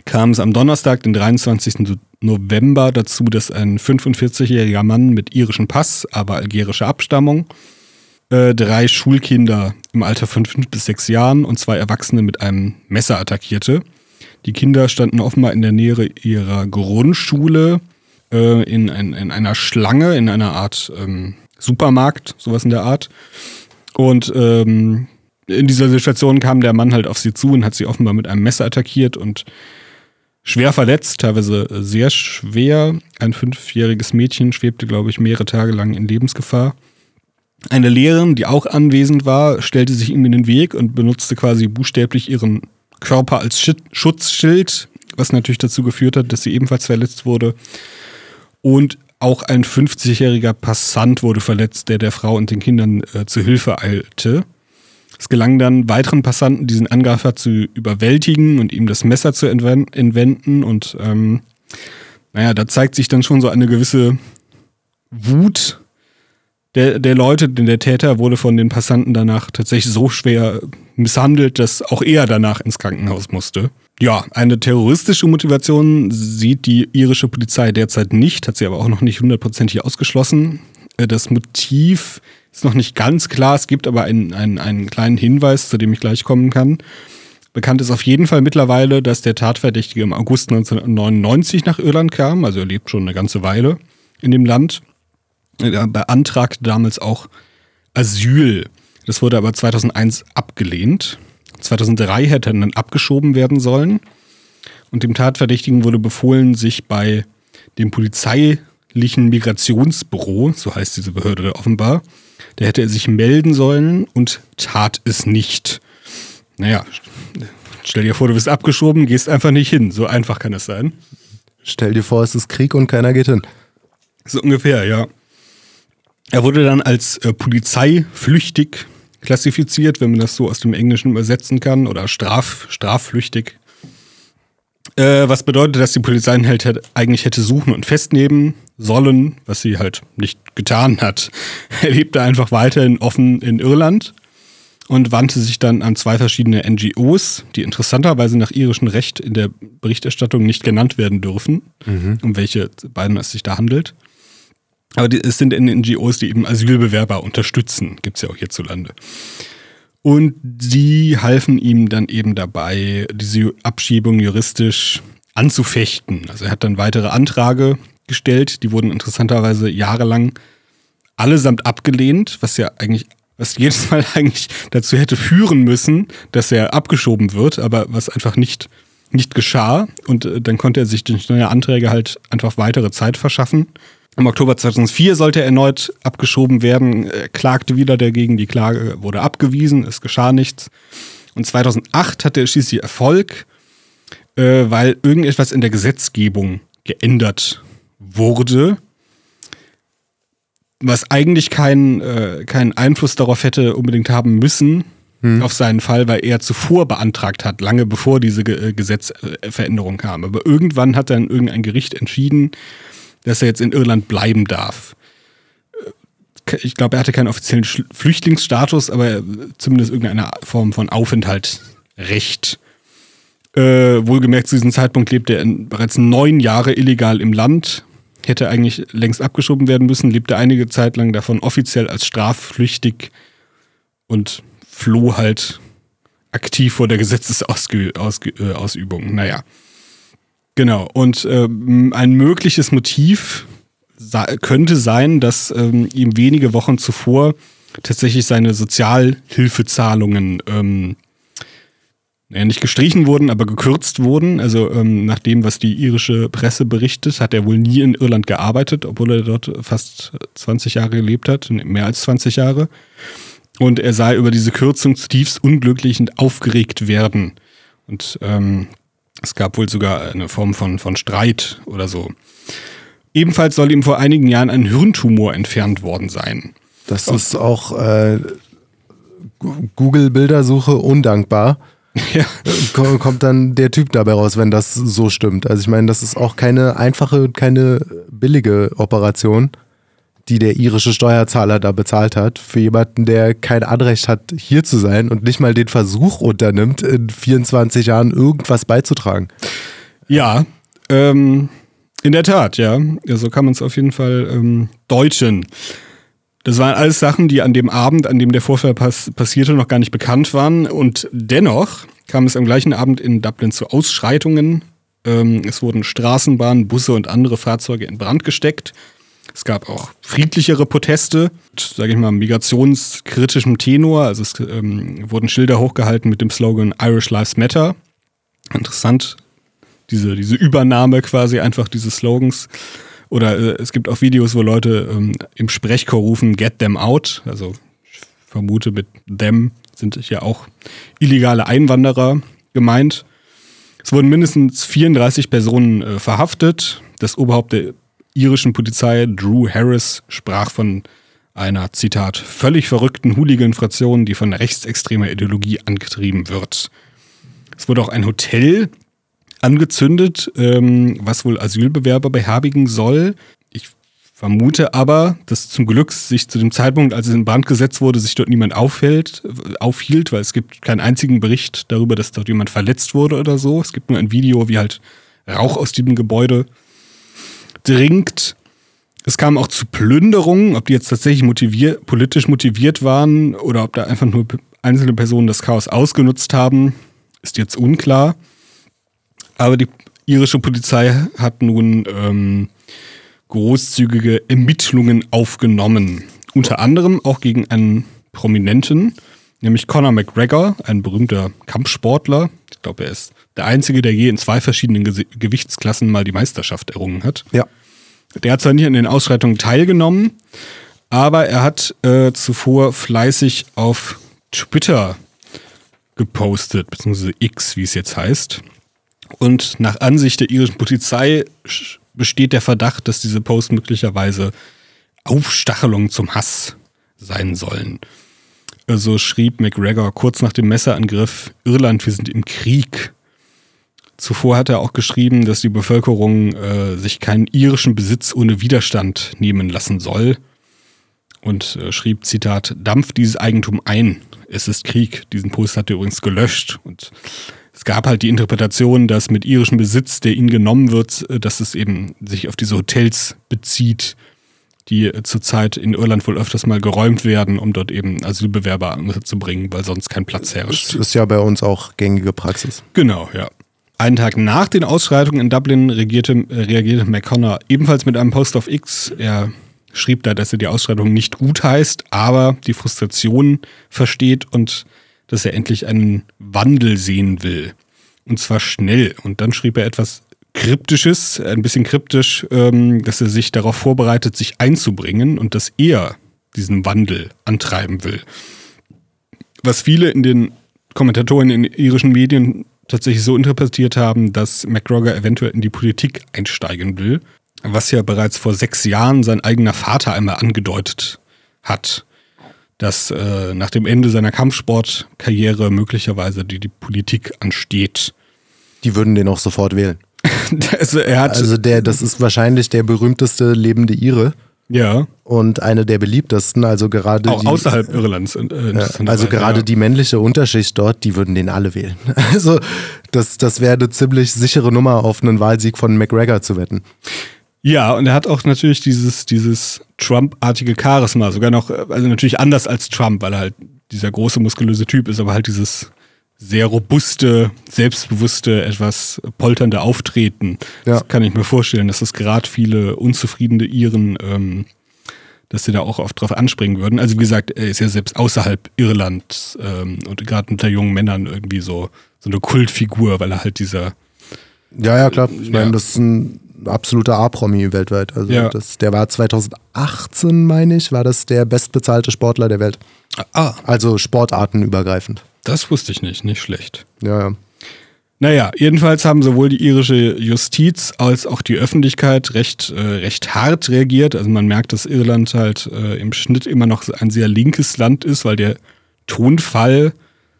C: kam es am Donnerstag, den 23. November, dazu, dass ein 45-jähriger Mann mit irischem Pass, aber algerischer Abstammung, äh, drei Schulkinder im Alter von fünf bis sechs Jahren und zwei Erwachsene mit einem Messer attackierte. Die Kinder standen offenbar in der Nähe ihrer Grundschule äh, in, ein, in einer Schlange, in einer Art ähm, Supermarkt, sowas in der Art. Und ähm, in dieser Situation kam der Mann halt auf sie zu und hat sie offenbar mit einem Messer attackiert und schwer verletzt, teilweise sehr schwer. Ein fünfjähriges Mädchen schwebte, glaube ich, mehrere Tage lang in Lebensgefahr. Eine Lehrerin, die auch anwesend war, stellte sich ihm in den Weg und benutzte quasi buchstäblich ihren Körper als Schi- Schutzschild, was natürlich dazu geführt hat, dass sie ebenfalls verletzt wurde. Und auch ein 50-jähriger Passant wurde verletzt, der der Frau und den Kindern äh, zu Hilfe eilte. Es gelang dann weiteren Passanten, diesen Angreifer zu überwältigen und ihm das Messer zu entwenden. Und ähm, naja, da zeigt sich dann schon so eine gewisse Wut der, der Leute, denn der Täter wurde von den Passanten danach tatsächlich so schwer misshandelt, dass auch er danach ins Krankenhaus musste. Ja, eine terroristische Motivation sieht die irische Polizei derzeit nicht, hat sie aber auch noch nicht hundertprozentig ausgeschlossen. Äh, das Motiv ist noch nicht ganz klar, es gibt aber einen, einen, einen kleinen Hinweis, zu dem ich gleich kommen kann. Bekannt ist auf jeden Fall mittlerweile, dass der Tatverdächtige im August 1999 nach Irland kam, also er lebt schon eine ganze Weile in dem Land er beantragte damals auch Asyl. Das wurde aber 2001 abgelehnt. 2003 hätte er dann abgeschoben werden sollen. Und dem Tatverdächtigen wurde befohlen, sich bei dem polizeilichen Migrationsbüro, so heißt diese Behörde offenbar, da hätte er sich melden sollen und tat es nicht. Naja, stell dir vor, du bist abgeschoben, gehst einfach nicht hin. So einfach kann es sein.
A: Stell dir vor, es ist Krieg und keiner geht hin.
C: So ungefähr, ja. Er wurde dann als äh, polizeiflüchtig klassifiziert, wenn man das so aus dem Englischen übersetzen kann, oder straf, strafflüchtig. Äh, was bedeutet, dass die Polizei ihn halt eigentlich hätte suchen und festnehmen sollen, was sie halt nicht getan hat. Er lebte einfach weiterhin offen in Irland und wandte sich dann an zwei verschiedene NGOs, die interessanterweise nach irischem Recht in der Berichterstattung nicht genannt werden dürfen, mhm. um welche beiden es sich da handelt. Aber die, es sind NGOs, die eben Asylbewerber unterstützen, gibt es ja auch hierzulande. Und die halfen ihm dann eben dabei, diese Abschiebung juristisch anzufechten. Also er hat dann weitere Anträge gestellt, die wurden interessanterweise jahrelang allesamt abgelehnt, was ja eigentlich, was jedes Mal eigentlich dazu hätte führen müssen, dass er abgeschoben wird, aber was einfach nicht, nicht geschah. Und äh, dann konnte er sich durch neue Anträge halt einfach weitere Zeit verschaffen. Im Oktober 2004 sollte er erneut abgeschoben werden, er klagte wieder dagegen, die Klage wurde abgewiesen, es geschah nichts. Und 2008 hatte er schließlich Erfolg, äh, weil irgendetwas in der Gesetzgebung geändert wurde, was eigentlich keinen äh, keinen Einfluss darauf hätte unbedingt haben müssen, hm. auf seinen Fall, weil er zuvor beantragt hat, lange bevor diese Ge äh, Gesetzveränderung kam. Aber irgendwann hat dann irgendein Gericht entschieden, dass er jetzt in Irland bleiben darf. Äh, ich glaube, er hatte keinen offiziellen Flüchtlingsstatus, aber zumindest irgendeine Form von Aufenthaltsrecht. Äh, wohlgemerkt, zu diesem Zeitpunkt lebt er bereits neun Jahre illegal im Land, hätte eigentlich längst abgeschoben werden müssen, lebte einige Zeit lang davon offiziell als strafflüchtig und floh halt aktiv vor der Gesetzesausübung. Äh, naja. Genau, und ähm, ein mögliches Motiv könnte sein, dass ähm, ihm wenige Wochen zuvor tatsächlich seine Sozialhilfezahlungen ähm, nicht gestrichen wurden, aber gekürzt wurden. Also ähm, nach dem, was die irische Presse berichtet, hat er wohl nie in Irland gearbeitet, obwohl er dort fast 20 Jahre gelebt hat, mehr als 20 Jahre. Und er sei über diese Kürzung zutiefst unglücklich und aufgeregt werden. Und ähm, es gab wohl sogar eine Form von, von Streit oder so. Ebenfalls soll ihm vor einigen Jahren ein Hirntumor entfernt worden sein.
A: Das ist auch äh, Google-Bildersuche undankbar. Ja. Kommt dann der Typ dabei raus, wenn das so stimmt. Also ich meine, das ist auch keine einfache, keine billige Operation die der irische Steuerzahler da bezahlt hat, für jemanden, der kein Anrecht hat, hier zu sein und nicht mal den Versuch unternimmt, in 24 Jahren irgendwas beizutragen.
C: Ja, ähm, in der Tat, ja. ja so kann man es auf jeden Fall ähm, deuten. Das waren alles Sachen, die an dem Abend, an dem der Vorfall pass passierte, noch gar nicht bekannt waren. Und dennoch kam es am gleichen Abend in Dublin zu Ausschreitungen. Ähm, es wurden Straßenbahnen, Busse und andere Fahrzeuge in Brand gesteckt. Es gab auch friedlichere Proteste, sage ich mal, migrationskritischem Tenor. Also es ähm, wurden Schilder hochgehalten mit dem Slogan Irish Lives Matter. Interessant, diese, diese Übernahme quasi einfach dieses Slogans. Oder äh, es gibt auch Videos, wo Leute ähm, im Sprechchor rufen, get them out. Also ich vermute mit them sind ja auch illegale Einwanderer gemeint. Es wurden mindestens 34 Personen äh, verhaftet. Das Oberhaupt der irischen Polizei, Drew Harris, sprach von einer, Zitat, völlig verrückten Hooligan-Fraktion, die von rechtsextremer Ideologie angetrieben wird. Es wurde auch ein Hotel angezündet, ähm, was wohl Asylbewerber beherbergen soll. Ich vermute aber, dass zum Glück sich zu dem Zeitpunkt, als es in Brand gesetzt wurde, sich dort niemand aufhält, aufhielt, weil es gibt keinen einzigen Bericht darüber, dass dort jemand verletzt wurde oder so. Es gibt nur ein Video, wie halt Rauch aus diesem Gebäude dringt. Es kam auch zu Plünderungen, ob die jetzt tatsächlich motivier politisch motiviert waren oder ob da einfach nur einzelne Personen das Chaos ausgenutzt haben, ist jetzt unklar. Aber die irische Polizei hat nun ähm, großzügige Ermittlungen aufgenommen. Unter anderem auch gegen einen Prominenten, nämlich Conor McGregor, ein berühmter Kampfsportler. Ich glaube, er ist der Einzige, der je in zwei verschiedenen Ge Gewichtsklassen mal die Meisterschaft errungen hat.
A: Ja.
C: Der hat zwar nicht an den Ausschreitungen teilgenommen, aber er hat äh, zuvor fleißig auf Twitter gepostet, beziehungsweise X, wie es jetzt heißt. Und nach Ansicht der irischen Polizei besteht der Verdacht, dass diese Posts möglicherweise Aufstachelungen zum Hass sein sollen. So also schrieb McGregor kurz nach dem Messerangriff, Irland, wir sind im Krieg. Zuvor hat er auch geschrieben, dass die Bevölkerung äh, sich keinen irischen Besitz ohne Widerstand nehmen lassen soll. Und äh, schrieb, Zitat, dampft dieses Eigentum ein. Es ist Krieg. Diesen Post hat er übrigens gelöscht. Und es gab halt die Interpretation, dass mit irischem Besitz, der ihnen genommen wird, äh, dass es eben sich auf diese Hotels bezieht, die äh, zurzeit in Irland wohl öfters mal geräumt werden, um dort eben Asylbewerber zu bringen, weil sonst kein Platz herrscht.
A: Das ist ja bei uns auch gängige Praxis.
C: Genau, ja. Einen Tag nach den Ausschreitungen in Dublin reagierte, äh, reagierte McConnor ebenfalls mit einem Post auf X. Er schrieb da, dass er die Ausschreitung nicht gut heißt, aber die Frustration versteht und dass er endlich einen Wandel sehen will. Und zwar schnell. Und dann schrieb er etwas Kryptisches, ein bisschen kryptisch, ähm, dass er sich darauf vorbereitet, sich einzubringen und dass er diesen Wandel antreiben will. Was viele in den Kommentatoren in irischen Medien tatsächlich so interpretiert haben, dass McGregor eventuell in die Politik einsteigen will, was ja bereits vor sechs Jahren sein eigener Vater einmal angedeutet hat, dass äh, nach dem Ende seiner Kampfsportkarriere möglicherweise die, die Politik ansteht.
A: Die würden den auch sofort wählen.
C: also,
A: also der, das ist wahrscheinlich der berühmteste lebende Ire.
C: Ja.
A: Und eine der beliebtesten, also gerade
C: auch
A: die,
C: außerhalb Irlands. Äh,
A: also gerade ja. die männliche Unterschicht dort, die würden den alle wählen. Also das, das wäre eine ziemlich sichere Nummer, auf einen Wahlsieg von McGregor zu wetten.
C: Ja, und er hat auch natürlich dieses, dieses Trump-artige Charisma, sogar noch, also natürlich anders als Trump, weil er halt dieser große, muskulöse Typ ist, aber halt dieses sehr robuste, selbstbewusste, etwas polternde Auftreten. Ja. Das kann ich mir vorstellen, dass das gerade viele unzufriedene Iren, ähm, dass sie da auch oft drauf anspringen würden. Also wie gesagt, er ist ja selbst außerhalb Irlands ähm, und gerade unter jungen Männern irgendwie so, so eine Kultfigur, weil er halt dieser
A: Ja, ja, klar. Ich meine, das ist ein absoluter A-Promi weltweit. Also ja. das, der war 2018, meine ich, war das der bestbezahlte Sportler der Welt. Ah. Also sportartenübergreifend.
C: Das wusste ich nicht, nicht schlecht.
A: Ja, ja.
C: Naja, jedenfalls haben sowohl die irische Justiz als auch die Öffentlichkeit recht, äh, recht hart reagiert. Also man merkt, dass Irland halt äh, im Schnitt immer noch ein sehr linkes Land ist, weil der Tonfall,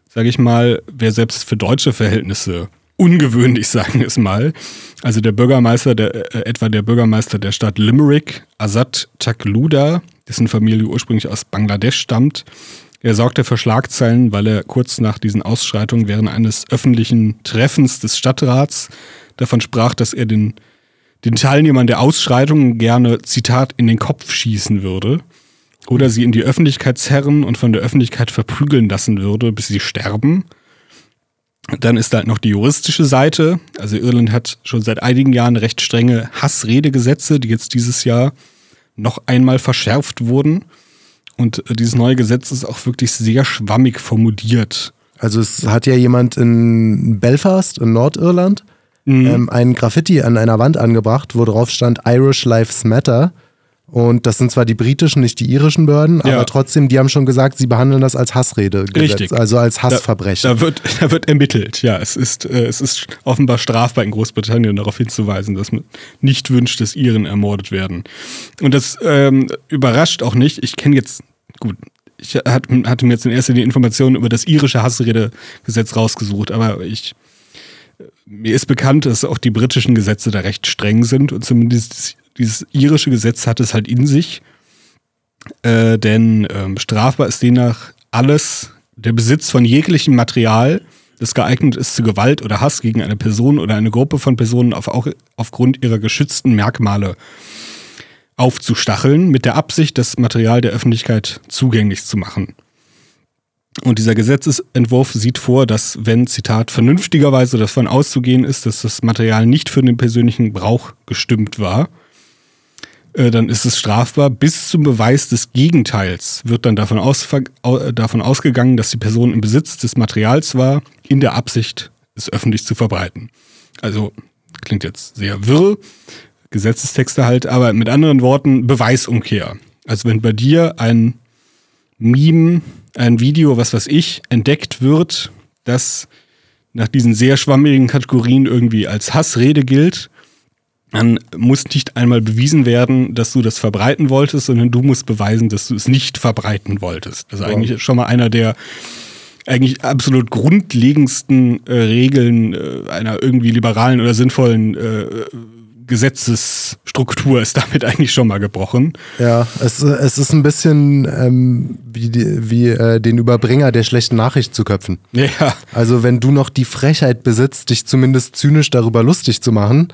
C: sage ich mal, wäre selbst für deutsche Verhältnisse ungewöhnlich, sagen wir es mal. Also der Bürgermeister, der, äh, etwa der Bürgermeister der Stadt Limerick, Azad Takluda, dessen Familie ursprünglich aus Bangladesch stammt, er sorgte für Schlagzeilen, weil er kurz nach diesen Ausschreitungen während eines öffentlichen Treffens des Stadtrats davon sprach, dass er den, den Teilnehmern der Ausschreitungen gerne, Zitat, in den Kopf schießen würde oder sie in die Öffentlichkeit zerren und von der Öffentlichkeit verprügeln lassen würde, bis sie sterben. Dann ist da halt noch die juristische Seite. Also Irland hat schon seit einigen Jahren recht strenge Hassredegesetze, die jetzt dieses Jahr noch einmal verschärft wurden. Und dieses neue Gesetz ist auch wirklich sehr schwammig formuliert.
A: Also es hat ja jemand in Belfast in Nordirland mhm. ähm, ein Graffiti an einer Wand angebracht, wo drauf stand Irish Lives Matter. Und das sind zwar die britischen, nicht die irischen Behörden,
C: Ja.
A: aber trotzdem, die haben schon gesagt, sie behandeln das als Hassrede.
C: Richtig.
A: Also als
C: Da,
A: Hassverbrechen.
C: da, wird, da wird ermittelt, ja. Es ist, äh, es ist offenbar strafbar in Großbritannien darauf hinzuweisen, dass man nicht wünscht, dass Iren ermordet werden. Und das ähm, überrascht auch nicht. Ich kenne jetzt, gut, ich hat, hatte mir jetzt in erster Linie Informationen über das irische Hassredegesetz rausgesucht, aber ich mir ist bekannt, dass auch die britischen Gesetze da recht streng sind und zumindest dieses irische Gesetz hat es halt in sich. Äh, denn ähm, strafbar ist demnach alles, der Besitz von jeglichem Material, das geeignet ist zu Gewalt oder Hass gegen eine Person oder eine Gruppe von Personen auf, auch aufgrund ihrer geschützten Merkmale aufzustacheln, mit der Absicht, das Material der Öffentlichkeit zugänglich zu machen. Und dieser Gesetzesentwurf sieht vor, dass wenn, Zitat, vernünftigerweise davon auszugehen ist, dass das Material nicht für den persönlichen Brauch gestimmt war, äh, dann ist es strafbar. Bis zum Beweis des Gegenteils wird dann davon, ausver- au- äh, davon ausgegangen, dass die Person im Besitz des Materials war, in der Absicht, es öffentlich zu verbreiten. Also klingt jetzt sehr wirr, Gesetzestexte halt, aber mit anderen Worten Beweisumkehr. Also wenn bei dir ein Meme, ein Video, was weiß ich, entdeckt wird, das nach diesen sehr schwammigen Kategorien irgendwie als Hassrede gilt, dann muss nicht einmal bewiesen werden, dass du das verbreiten wolltest, sondern du musst beweisen, dass du es nicht verbreiten wolltest. Das ist eigentlich schon mal einer der eigentlich absolut grundlegendsten äh, Regeln äh, einer irgendwie liberalen oder sinnvollen äh, Gesetzesstruktur ist damit eigentlich schon mal gebrochen.
A: Ja, es, es ist ein bisschen ähm, wie, die, wie äh, den Überbringer der schlechten Nachricht zu köpfen.
C: Ja,
A: Also wenn du noch die Frechheit besitzt, dich zumindest zynisch darüber lustig zu machen,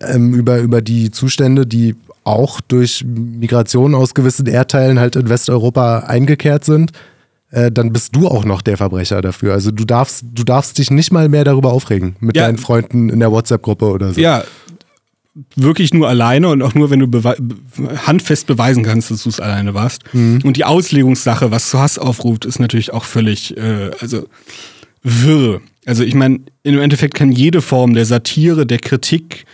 A: ähm, über, über die Zustände, die auch durch Migration aus gewissen Erdteilen halt in Westeuropa eingekehrt sind, äh, dann bist du auch noch der Verbrecher dafür. Also du darfst, du darfst dich nicht mal mehr darüber aufregen mit
C: Ja.
A: deinen Freunden in der WhatsApp-Gruppe oder so.
C: ja, wirklich nur alleine und auch nur, wenn du bewe handfest beweisen kannst, dass du es alleine warst. Und die Auslegungssache, was zu Hass aufruft, ist natürlich auch völlig, äh, also wirr. Also ich meine, im Endeffekt kann jede Form der Satire, der Kritik,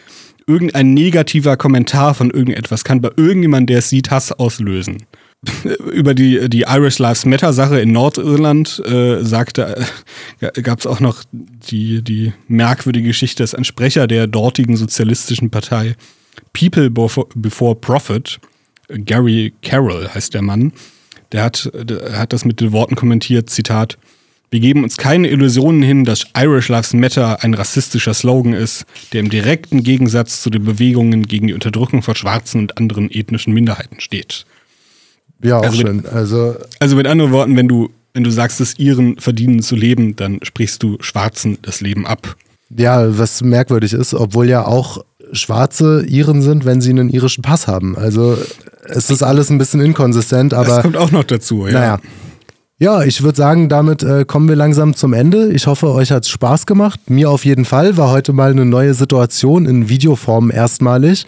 C: irgendein negativer Kommentar von irgendetwas kann bei irgendjemandem, der es sieht, Hass auslösen. Über die, die Irish Lives Matter Sache in Nordirland äh, sagte, äh, gab es auch noch die, die merkwürdige Geschichte, dass ein Sprecher der dortigen sozialistischen Partei People Before, Profit, Gary Carroll heißt der Mann, der hat, der hat das mit den Worten kommentiert, Zitat, wir geben uns keine Illusionen hin, dass Irish Lives Matter ein rassistischer Slogan ist, der im direkten Gegensatz zu den Bewegungen gegen die Unterdrückung von Schwarzen und anderen ethnischen Minderheiten steht.
A: Ja, auch
C: Also mit-
A: schön. Also
C: Also mit anderen Worten, wenn du, wenn du sagst, dass Iren verdienen zu leben, dann sprichst du Schwarzen das Leben ab.
A: Ja, was merkwürdig ist, obwohl ja auch Schwarze Iren sind, wenn sie einen irischen Pass haben. Also es ist alles ein bisschen inkonsistent,
C: das
A: aber
C: kommt auch noch dazu, ja.
A: naja. Ja, ich würde sagen, damit äh, kommen wir langsam zum Ende. Ich hoffe, euch hat's Spaß gemacht. Mir auf jeden Fall war heute mal eine neue Situation in Videoform erstmalig.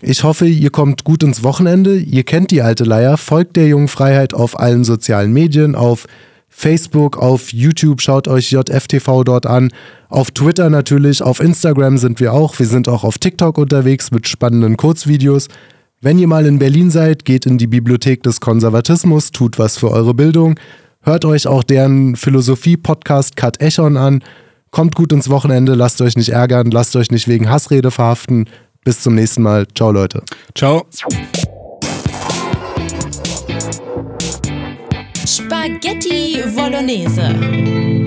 A: Ich hoffe, ihr kommt gut ins Wochenende. Ihr kennt die alte Leier. Folgt der jungen Freiheit auf allen sozialen Medien, auf Facebook, auf YouTube, schaut euch JFTV dort an. Auf Twitter natürlich, auf Instagram sind wir auch. Wir sind auch auf TikTok unterwegs mit spannenden Kurzvideos. Wenn ihr mal in Berlin seid, geht in die Bibliothek des Konservatismus, tut was für eure Bildung. Hört euch auch deren Philosophie-Podcast Kat Echon an. Kommt gut ins Wochenende, lasst euch nicht ärgern, lasst euch nicht wegen Hassrede verhaften. Bis zum nächsten Mal. Ciao, Leute.
C: Ciao.
B: Spaghetti Bolognese.